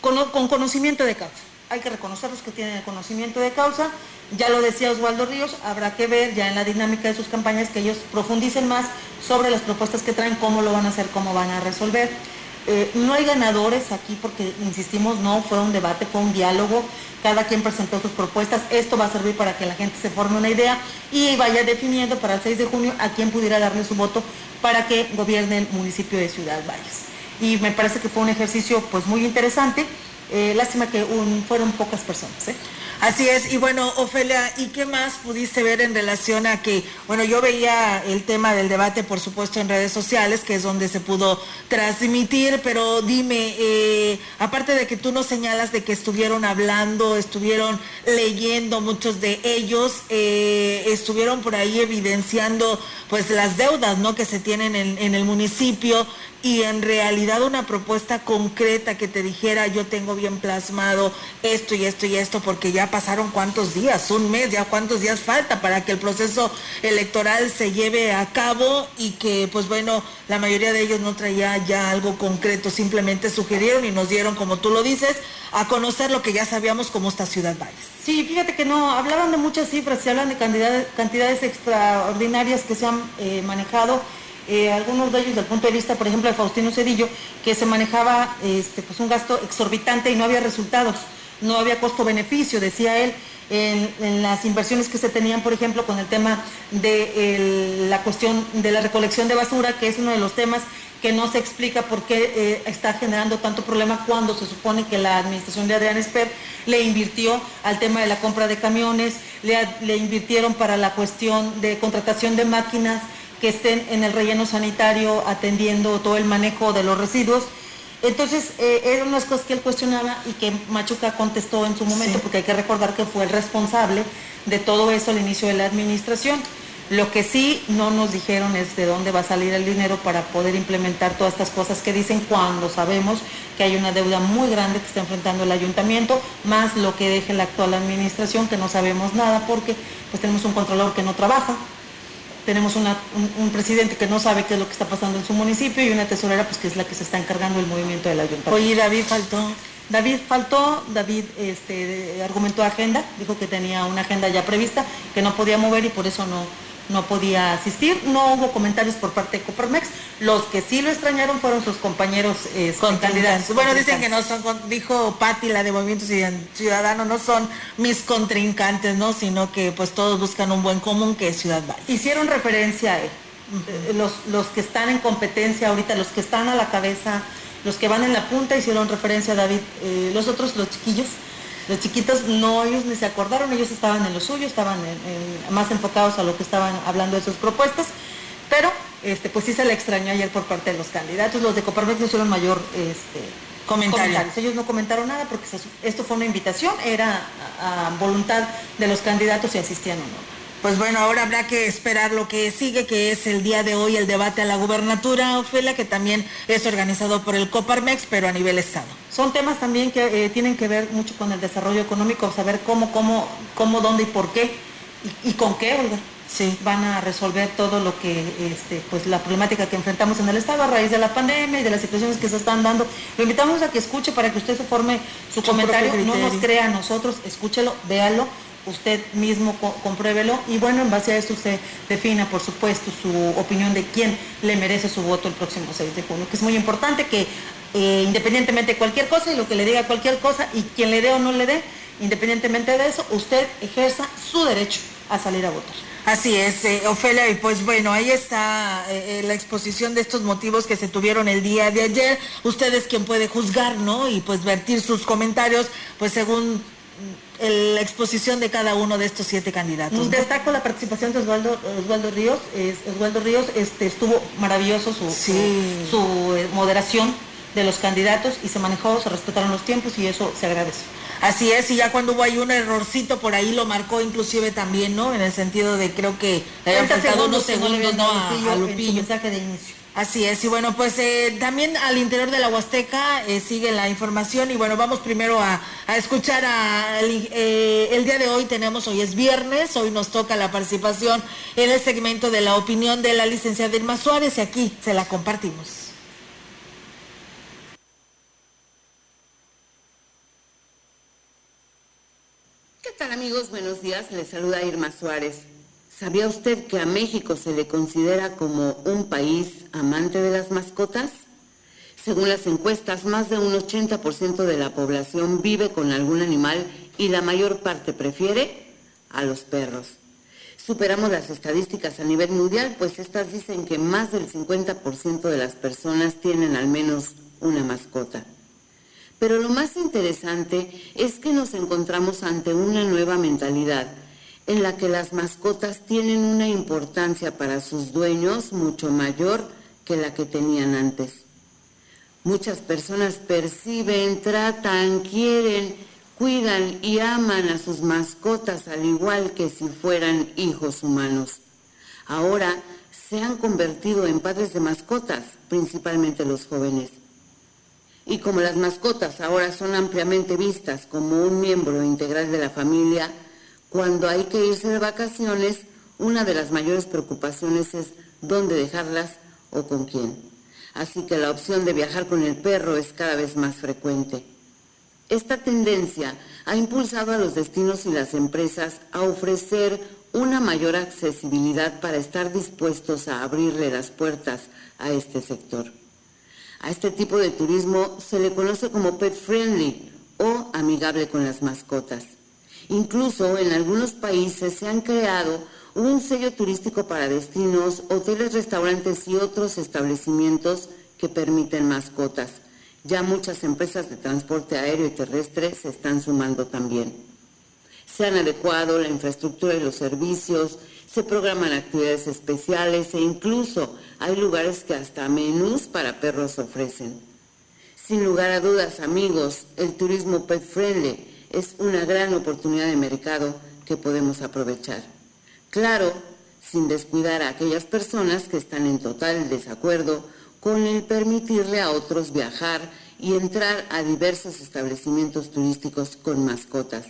con, conocimiento de causa. Hay que reconocer los que tienen el conocimiento de causa. Ya lo decía Osvaldo Ríos, habrá que ver ya en la dinámica de sus campañas que ellos profundicen más sobre las propuestas que traen, cómo lo van a hacer, cómo van a resolver. Eh, no hay ganadores aquí porque, insistimos, no fue un debate, fue un diálogo, cada quien presentó sus propuestas, esto va a servir para que la gente se forme una idea y vaya definiendo para el 6 de junio a quién pudiera darle su voto para que gobierne el municipio de Ciudad Valles. Y me parece que fue un ejercicio pues muy interesante, eh, lástima que fueron pocas personas. ¿eh? Así es, y bueno, Ofelia, ¿y qué más pudiste ver en relación a que, bueno, yo veía el tema del debate, por supuesto, en redes sociales, que es donde se pudo transmitir, pero dime, eh, aparte de que tú nos señalas de que estuvieron hablando, estuvieron leyendo muchos de ellos, eh, estuvieron por ahí evidenciando pues las deudas, ¿no? Que se tienen en, en el municipio, y en realidad una propuesta concreta que te dijera yo tengo bien plasmado esto y esto y esto porque ya pasaron cuántos días, un mes, ya cuántos días falta para que el proceso electoral se lleve a cabo y que pues bueno, la mayoría de ellos no traía ya algo concreto, simplemente sugirieron y nos dieron, como tú lo dices, a conocer lo que ya sabíamos como esta ciudad Valles. Sí, fíjate que no, hablaban de muchas cifras, se hablan de cantidades, cantidades extraordinarias que se han eh, manejado eh, algunos de ellos desde el punto de vista, por ejemplo, de Faustino Cedillo, que se manejaba este, pues un gasto exorbitante y no había resultados, no había costo-beneficio, decía él, en, las inversiones que se tenían, por ejemplo, con el tema de la cuestión de la recolección de basura, que es uno de los temas que no se explica por qué eh, está generando tanto problema cuando se supone que la administración de Adrián Esper le invirtió al tema de la compra de camiones, le invirtieron para la cuestión de contratación de máquinas, que estén en el relleno sanitario atendiendo todo el manejo de los residuos. Entonces, eh, eran unas cosas que él cuestionaba y que Machuca contestó en su momento, porque hay que recordar que fue el responsable de todo eso al inicio de la administración. Lo que sí no nos dijeron es de dónde va a salir el dinero para poder implementar todas estas cosas que dicen cuando sabemos que hay una deuda muy grande que está enfrentando el ayuntamiento, más lo que deje la actual administración, que no sabemos nada porque pues tenemos un controlador que no trabaja, tenemos un, presidente que no sabe qué es lo que está pasando en su municipio y una tesorera pues que es la que se está encargando del movimiento del ayuntamiento. Oye, David faltó. David faltó, David este, argumentó agenda, dijo que tenía una agenda ya prevista, que no podía mover y por eso no, no podía asistir. No hubo comentarios por parte de Coparmex. Los que sí lo extrañaron fueron sus compañeros eh, candidatos. Bueno, dicen que no son, dijo Patti, la de Movimiento Ciudadano, no son mis contrincantes, ¿no? Sino que pues todos buscan un buen común que es Ciudad Valle. Hicieron referencia a él. Eh, los, los que están en competencia ahorita, los que están a la cabeza, los que van en la punta hicieron referencia a David. Eh, los otros, los chiquillos, los chiquitos no, ellos ni se acordaron, ellos estaban en lo suyo, estaban más enfocados a lo que estaban hablando de sus propuestas, pero este, pues sí se le extrañó ayer por parte de los candidatos. Los de Coparmex no hicieron mayor este, comentarios. Ellos no comentaron nada porque esto fue una invitación, era a voluntad de los candidatos si asistían o no. Pues bueno, ahora habrá que esperar lo que sigue, que es el día de hoy el debate a la gubernatura, Ofelia, que también es organizado por el Coparmex, pero a nivel Estado. Son temas también que eh, tienen que ver mucho con el desarrollo económico, saber cómo, cómo, cómo, dónde y por qué y, con qué, Olga. Sí. Van a resolver todo lo que, este, pues la problemática que enfrentamos en el Estado a raíz de la pandemia y de las situaciones que se están dando. Lo invitamos a que escuche para que usted se forme su, comentario, no nos crea a nosotros, escúchelo, véalo usted mismo compruébelo y bueno, en base a eso usted defina, por supuesto, su opinión de quién le merece su voto el próximo 6 de junio, que es muy importante que eh, independientemente de cualquier cosa y lo que le diga cualquier cosa y quien le dé o no le dé, independientemente de eso, usted ejerza su derecho a salir a votar. Así es, eh, Ofelia, y pues bueno, ahí está eh, la exposición de estos motivos que se tuvieron el día de ayer. Usted es quien puede juzgar, ¿no? Y pues vertir sus comentarios, pues según la exposición de cada uno de estos siete candidatos. Destaco la participación de Osvaldo, Osvaldo Ríos. Osvaldo Ríos este, estuvo maravilloso su, su, eh, moderación de los candidatos y se manejó, se respetaron los tiempos y eso se agradece. Así es, y ya cuando hubo ahí un errorcito por ahí lo marcó inclusive también, ¿no? En el sentido de creo que le habían faltado unos segundos, ¿no? A, Lupillo. mensaje de inicio. Así es, y bueno, pues eh, también al interior de la Huasteca eh, sigue la información y bueno, vamos primero a, escuchar a, eh, el día de hoy tenemos, hoy es viernes, hoy nos toca la participación en el segmento de la opinión de la licenciada Irma Suárez y aquí se la compartimos. ¿Qué tal amigos? Buenos días, les saluda Irma Suárez. ¿Sabía usted que a México se le considera como un país amante de las mascotas? Según las encuestas, más de un 80% de la población vive con algún animal y la mayor parte prefiere a los perros. Superamos las estadísticas a nivel mundial, pues estas dicen que más del 50% de las personas tienen al menos una mascota. Pero lo más interesante es que nos encontramos ante una nueva mentalidad en la que las mascotas tienen una importancia para sus dueños mucho mayor que la que tenían antes. Muchas personas perciben, tratan, quieren, cuidan y aman a sus mascotas al igual que si fueran hijos humanos. Ahora se han convertido en padres de mascotas, principalmente los jóvenes. Y como las mascotas ahora son ampliamente vistas como un miembro integral de la familia, cuando hay que irse de vacaciones, una de las mayores preocupaciones es dónde dejarlas o con quién. Así que la opción de viajar con el perro es cada vez más frecuente. Esta tendencia ha impulsado a los destinos y las empresas a ofrecer una mayor accesibilidad para estar dispuestos a abrirle las puertas a este sector. A este tipo de turismo se le conoce como pet friendly o amigable con las mascotas. Incluso en algunos países se han creado un sello turístico para destinos, hoteles, restaurantes y otros establecimientos que permiten mascotas. Ya muchas empresas de transporte aéreo y terrestre se están sumando también. Se han adecuado la infraestructura y los servicios, se programan actividades especiales e incluso hay lugares que hasta menús para perros ofrecen. Sin lugar a dudas, amigos, el turismo pet friendly es una gran oportunidad de mercado que podemos aprovechar. Claro, sin descuidar a aquellas personas que están en total desacuerdo con el permitirle a otros viajar y entrar a diversos establecimientos turísticos con mascotas.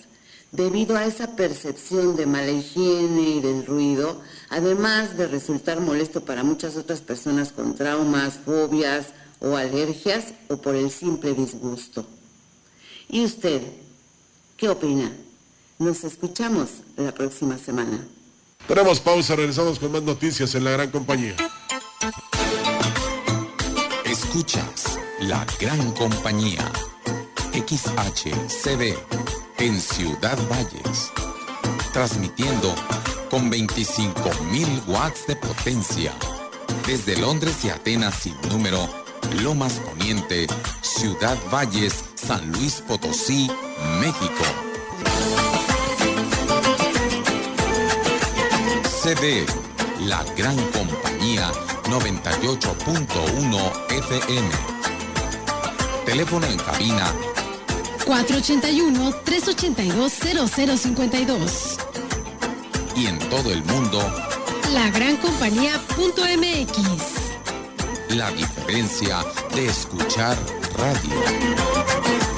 Debido a esa percepción de mala higiene y del ruido, además de resultar molesto para muchas otras personas con traumas, fobias o alergias o por el simple disgusto. ¿Y usted ¿Qué opina? Nos escuchamos la próxima semana. Tenemos pausa, regresamos con más noticias en la gran compañía. Escuchas la gran compañía. XHCD en Ciudad Valles. Transmitiendo con 25.000 watts de potencia. Desde Londres y Atenas sin número Lomas Poniente, Ciudad Valles, San Luis Potosí, México. CD, la gran compañía 98.1 FM. Teléfono en cabina 481-382-0052. Y en todo el mundo, lagrancompañía.mx la diferencia de escuchar radio.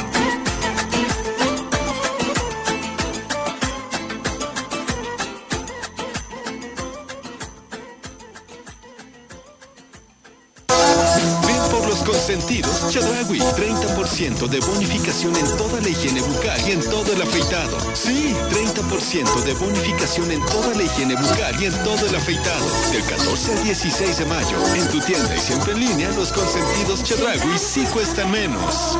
Consentidos Chedragui. 30% de bonificación en toda la higiene bucal y en todo el afeitado. Sí, 30% de bonificación en toda la higiene bucal y en todo el afeitado. Del 14 al 16 de mayo. En tu tienda y siempre en línea, los consentidos Chedragui sí cuestan menos.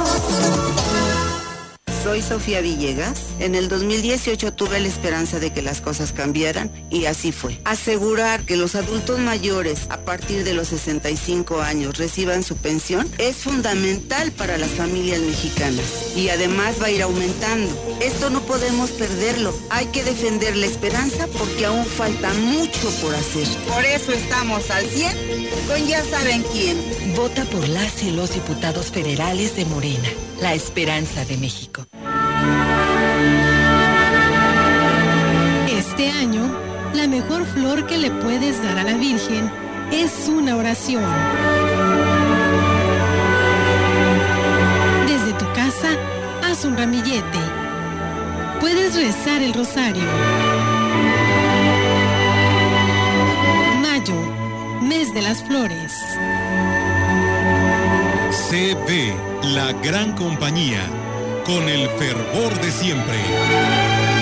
Soy Sofía Villegas. En el 2018 tuve la esperanza de que las cosas cambiaran y así fue. Asegurar que los adultos mayores a partir de los 65 años reciban su pensión es fundamental para las familias mexicanas y además va a ir aumentando. Esto no podemos perderlo. Hay que defender la esperanza porque aún falta mucho por hacer. Por eso estamos al 100 con ya saben quién. Vota por las y los diputados federales de Morena, la esperanza de México. Que le puedes dar a la Virgen es una oración. Desde tu casa, haz un ramillete. Puedes rezar el rosario. Mayo, mes de las flores. CB, la gran compañía, con el fervor de siempre.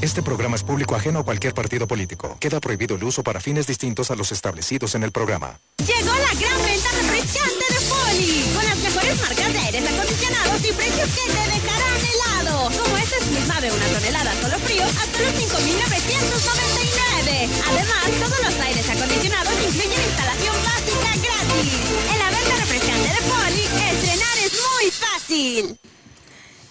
Este programa es público ajeno a cualquier partido político. Queda prohibido el uso para fines distintos a los establecidos en el programa. Llegó la gran venta refrescante de Poli, con las mejores marcas de aires acondicionados y precios que te dejarán helado. Como este misma de una tonelada solo frío hasta los 5.999. Además, todos los aires acondicionados incluyen instalación básica gratis. En la venta refrescante de Poli, estrenar es muy fácil.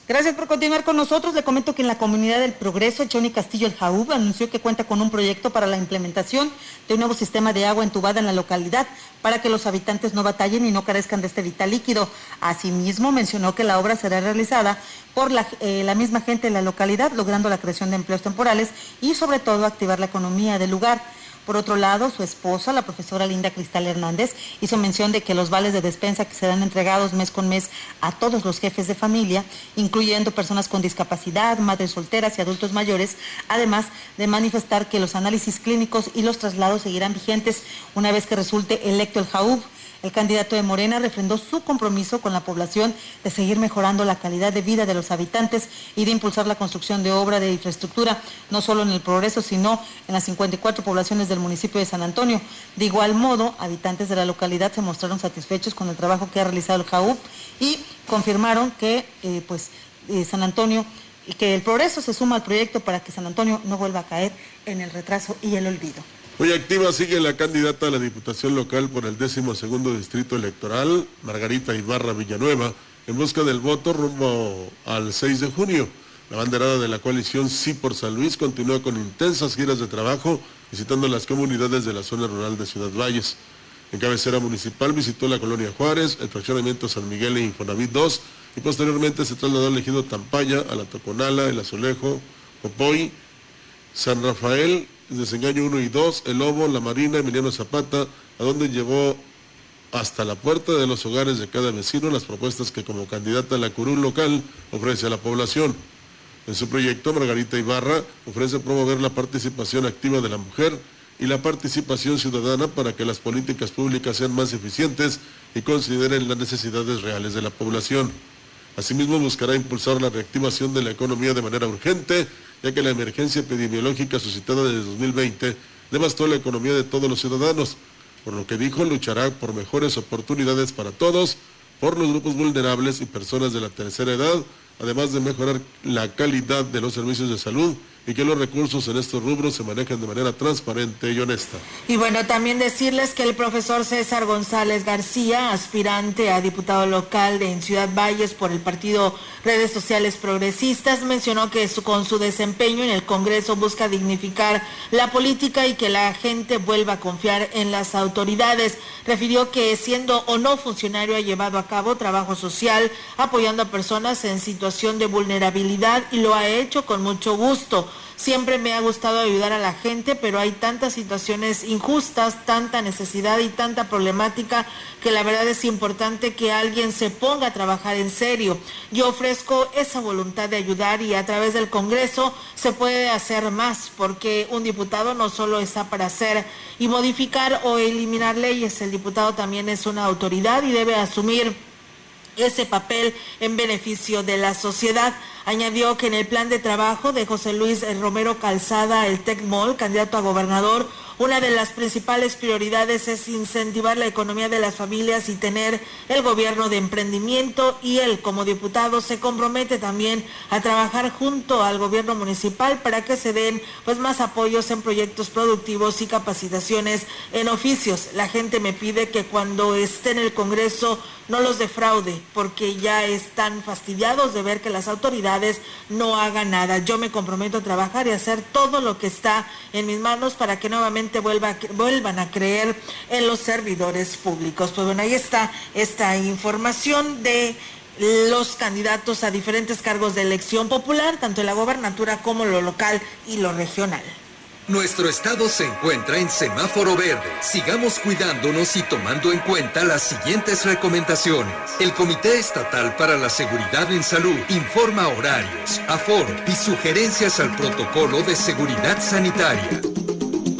Gracias por continuar con nosotros. Le comento que en la comunidad del Progreso, Johnny Castillo el Jaúb anunció que cuenta con un proyecto para la implementación de un nuevo sistema de agua entubada en la localidad para que los habitantes no batallen y no carezcan de este vital líquido. Asimismo, mencionó que la obra será realizada por la, eh, la misma gente de la localidad, logrando la creación de empleos temporales y sobre todo activar la economía del lugar. Por otro lado, su esposa, la profesora Linda Cristal Hernández, hizo mención de que los vales de despensa que serán entregados mes con mes a todos los jefes de familia, incluyendo personas con discapacidad, madres solteras y adultos mayores, además de manifestar que los análisis clínicos y los traslados seguirán vigentes una vez que resulte electo el JAUB. El candidato de Morena refrendó su compromiso con la población de seguir mejorando la calidad de vida de los habitantes y de impulsar la construcción de obra de infraestructura, no solo en el progreso, sino en las 54 poblaciones del municipio de San Antonio. De igual modo, habitantes de la localidad se mostraron satisfechos con el trabajo que ha realizado el JAUP y confirmaron que eh, pues, eh, San Antonio y que el progreso se suma al proyecto para que San Antonio no vuelva a caer en el retraso y el olvido. Muy activa sigue la candidata a la Diputación Local por el décimo segundo Distrito Electoral, Margarita Ibarra Villanueva, en busca del voto rumbo al 6 de junio. La banderada de la coalición Sí por San Luis continúa con intensas giras de trabajo visitando las comunidades de la zona rural de Ciudad Valles. En cabecera municipal visitó la colonia Juárez, el fraccionamiento San Miguel e Infonavit 2 y posteriormente se trasladó al ejido Tampaya, a la Toconala, el Azulejo, Popoy, San Rafael, Desengaño 1 y 2, El Lobo, La Marina, Emiliano Zapata, a donde llevó hasta la puerta de los hogares de cada vecino las propuestas que como candidata a la curul local ofrece a la población. En su proyecto, Margarita Ibarra ofrece promover la participación activa de la mujer y la participación ciudadana para que las políticas públicas sean más eficientes y consideren las necesidades reales de la población. Asimismo, buscará impulsar la reactivación de la economía de manera urgente, ya que la emergencia epidemiológica suscitada desde 2020 devastó la economía de todos los ciudadanos, por lo que dijo luchará por mejores oportunidades para todos, por los grupos vulnerables y personas de la tercera edad, además de mejorar la calidad de los servicios de salud y que los recursos en estos rubros se manejen de manera transparente y honesta. Y bueno, también decirles que el profesor César González García, aspirante a diputado local de en Ciudad Valles por el partido Redes Sociales Progresistas, mencionó que con su desempeño en el Congreso busca dignificar la política y que la gente vuelva a confiar en las autoridades. Refirió que siendo o no funcionario ha llevado a cabo trabajo social apoyando a personas en situación de vulnerabilidad y lo ha hecho con mucho gusto Siempre me ha gustado ayudar a la gente, pero hay tantas situaciones injustas, tanta necesidad y tanta problemática que la verdad es importante que alguien se ponga a trabajar en serio. Yo ofrezco esa voluntad de ayudar y a través del Congreso se puede hacer más, porque un diputado no solo está para hacer y modificar o eliminar leyes, el diputado también es una autoridad y debe asumir ese papel en beneficio de la sociedad. Añadió que en el plan de trabajo de José Luis Romero Calzada, el TECMOL, candidato a gobernador, una de las principales prioridades es incentivar la economía de las familias y tener el gobierno de emprendimiento y él como diputado se compromete también a trabajar junto al gobierno municipal para que se den pues más apoyos en proyectos productivos y capacitaciones en oficios. La gente me pide que cuando esté en el Congreso no los defraude porque ya están fastidiados de ver que las autoridades no hagan nada. Yo me comprometo a trabajar y hacer todo lo que está en mis manos para que nuevamente vuelvan a creer en los servidores públicos. Pues bueno, ahí está esta información de los candidatos a diferentes cargos de elección popular, tanto en la gobernatura como lo local y lo regional. Nuestro estado se encuentra en semáforo verde. Sigamos cuidándonos y tomando en cuenta las siguientes recomendaciones. El Comité Estatal para la Seguridad en Salud informa horarios, aforo y sugerencias al protocolo de seguridad sanitaria.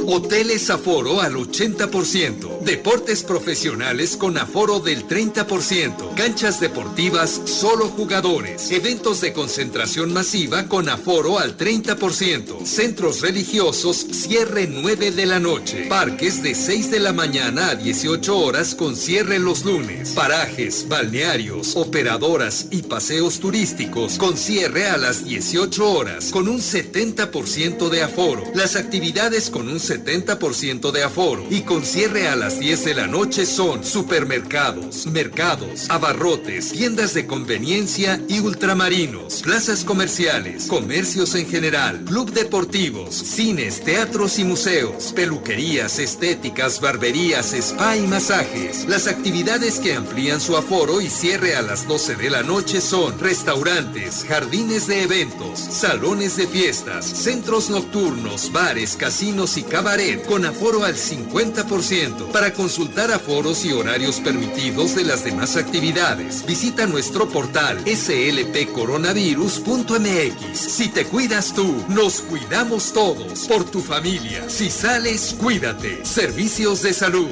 Hoteles aforo al 80%. Deportes profesionales con aforo del 30%. Canchas deportivas solo jugadores. Eventos de concentración masiva con aforo al 30%. Centros religiosos cierre 9 de la noche. Parques de 6 de la mañana a 18 horas con cierre los lunes. Parajes, balnearios, operadoras y paseos turísticos con cierre a las 18 horas con un 70% de aforo. Las actividades con un 70% de aforo y con cierre a las 10 de la noche son supermercados, mercados, abarrotes, tiendas de conveniencia y ultramarinos, plazas comerciales, comercios en general, club deportivos, cines, teatros y museos, peluquerías, estéticas, barberías, spa y masajes. Las actividades que amplían su aforo y cierre a las 12 de la noche son restaurantes, jardines de eventos, salones de fiestas, centros nocturnos, bares, casinos y cabaretes con aforo al 50%. Para consultar aforos y horarios permitidos de las demás actividades, visita nuestro portal slpcoronavirus.mx. Si te cuidas tú, nos cuidamos todos. Por tu familia. Si sales, cuídate. Servicios de salud.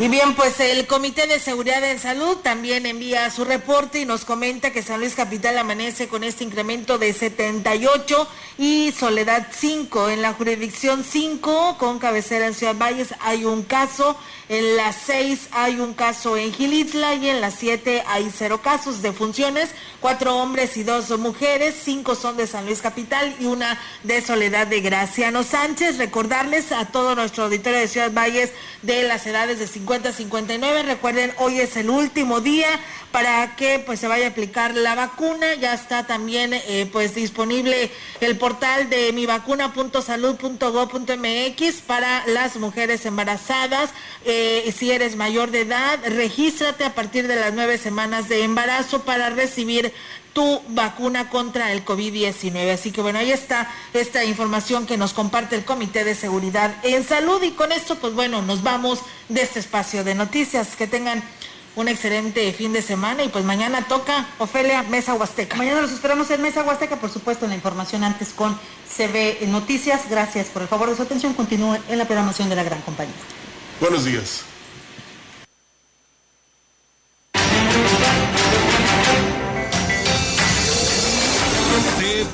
Y bien, pues el Comité de Seguridad en Salud también envía su reporte y nos comenta que San Luis Capital amanece con este incremento de 78 y Soledad 5. En la jurisdicción 5, con cabecera en Ciudad Valles, hay un caso. En la 6 hay un caso en Gilitla y en la 7 hay cero casos de funciones. Cuatro hombres y dos mujeres, cinco son de San Luis Capital y una de Soledad de Graciano Sánchez. Recordarles a todo nuestro auditorio de Ciudad Valles de las edades de 50 50-59. Recuerden, hoy es el último día para que pues se vaya a aplicar la vacuna. Ya está también eh, pues disponible el portal de mivacuna.salud.gov.mx para las mujeres embarazadas. Eh, si eres mayor de edad, regístrate a partir de las nueve semanas de embarazo para recibir tu vacuna contra el COVID-19. Así que bueno, ahí está esta información que nos comparte el Comité de Seguridad en Salud y con esto pues bueno, nos vamos de este espacio de noticias. Que tengan un excelente fin de semana y pues mañana toca Ofelia Mesa Huasteca. Mañana los esperamos en Mesa Huasteca, por supuesto, en la información antes con CB Noticias. Gracias por el favor de su atención. Continúe en la programación de la gran compañía. Buenos días.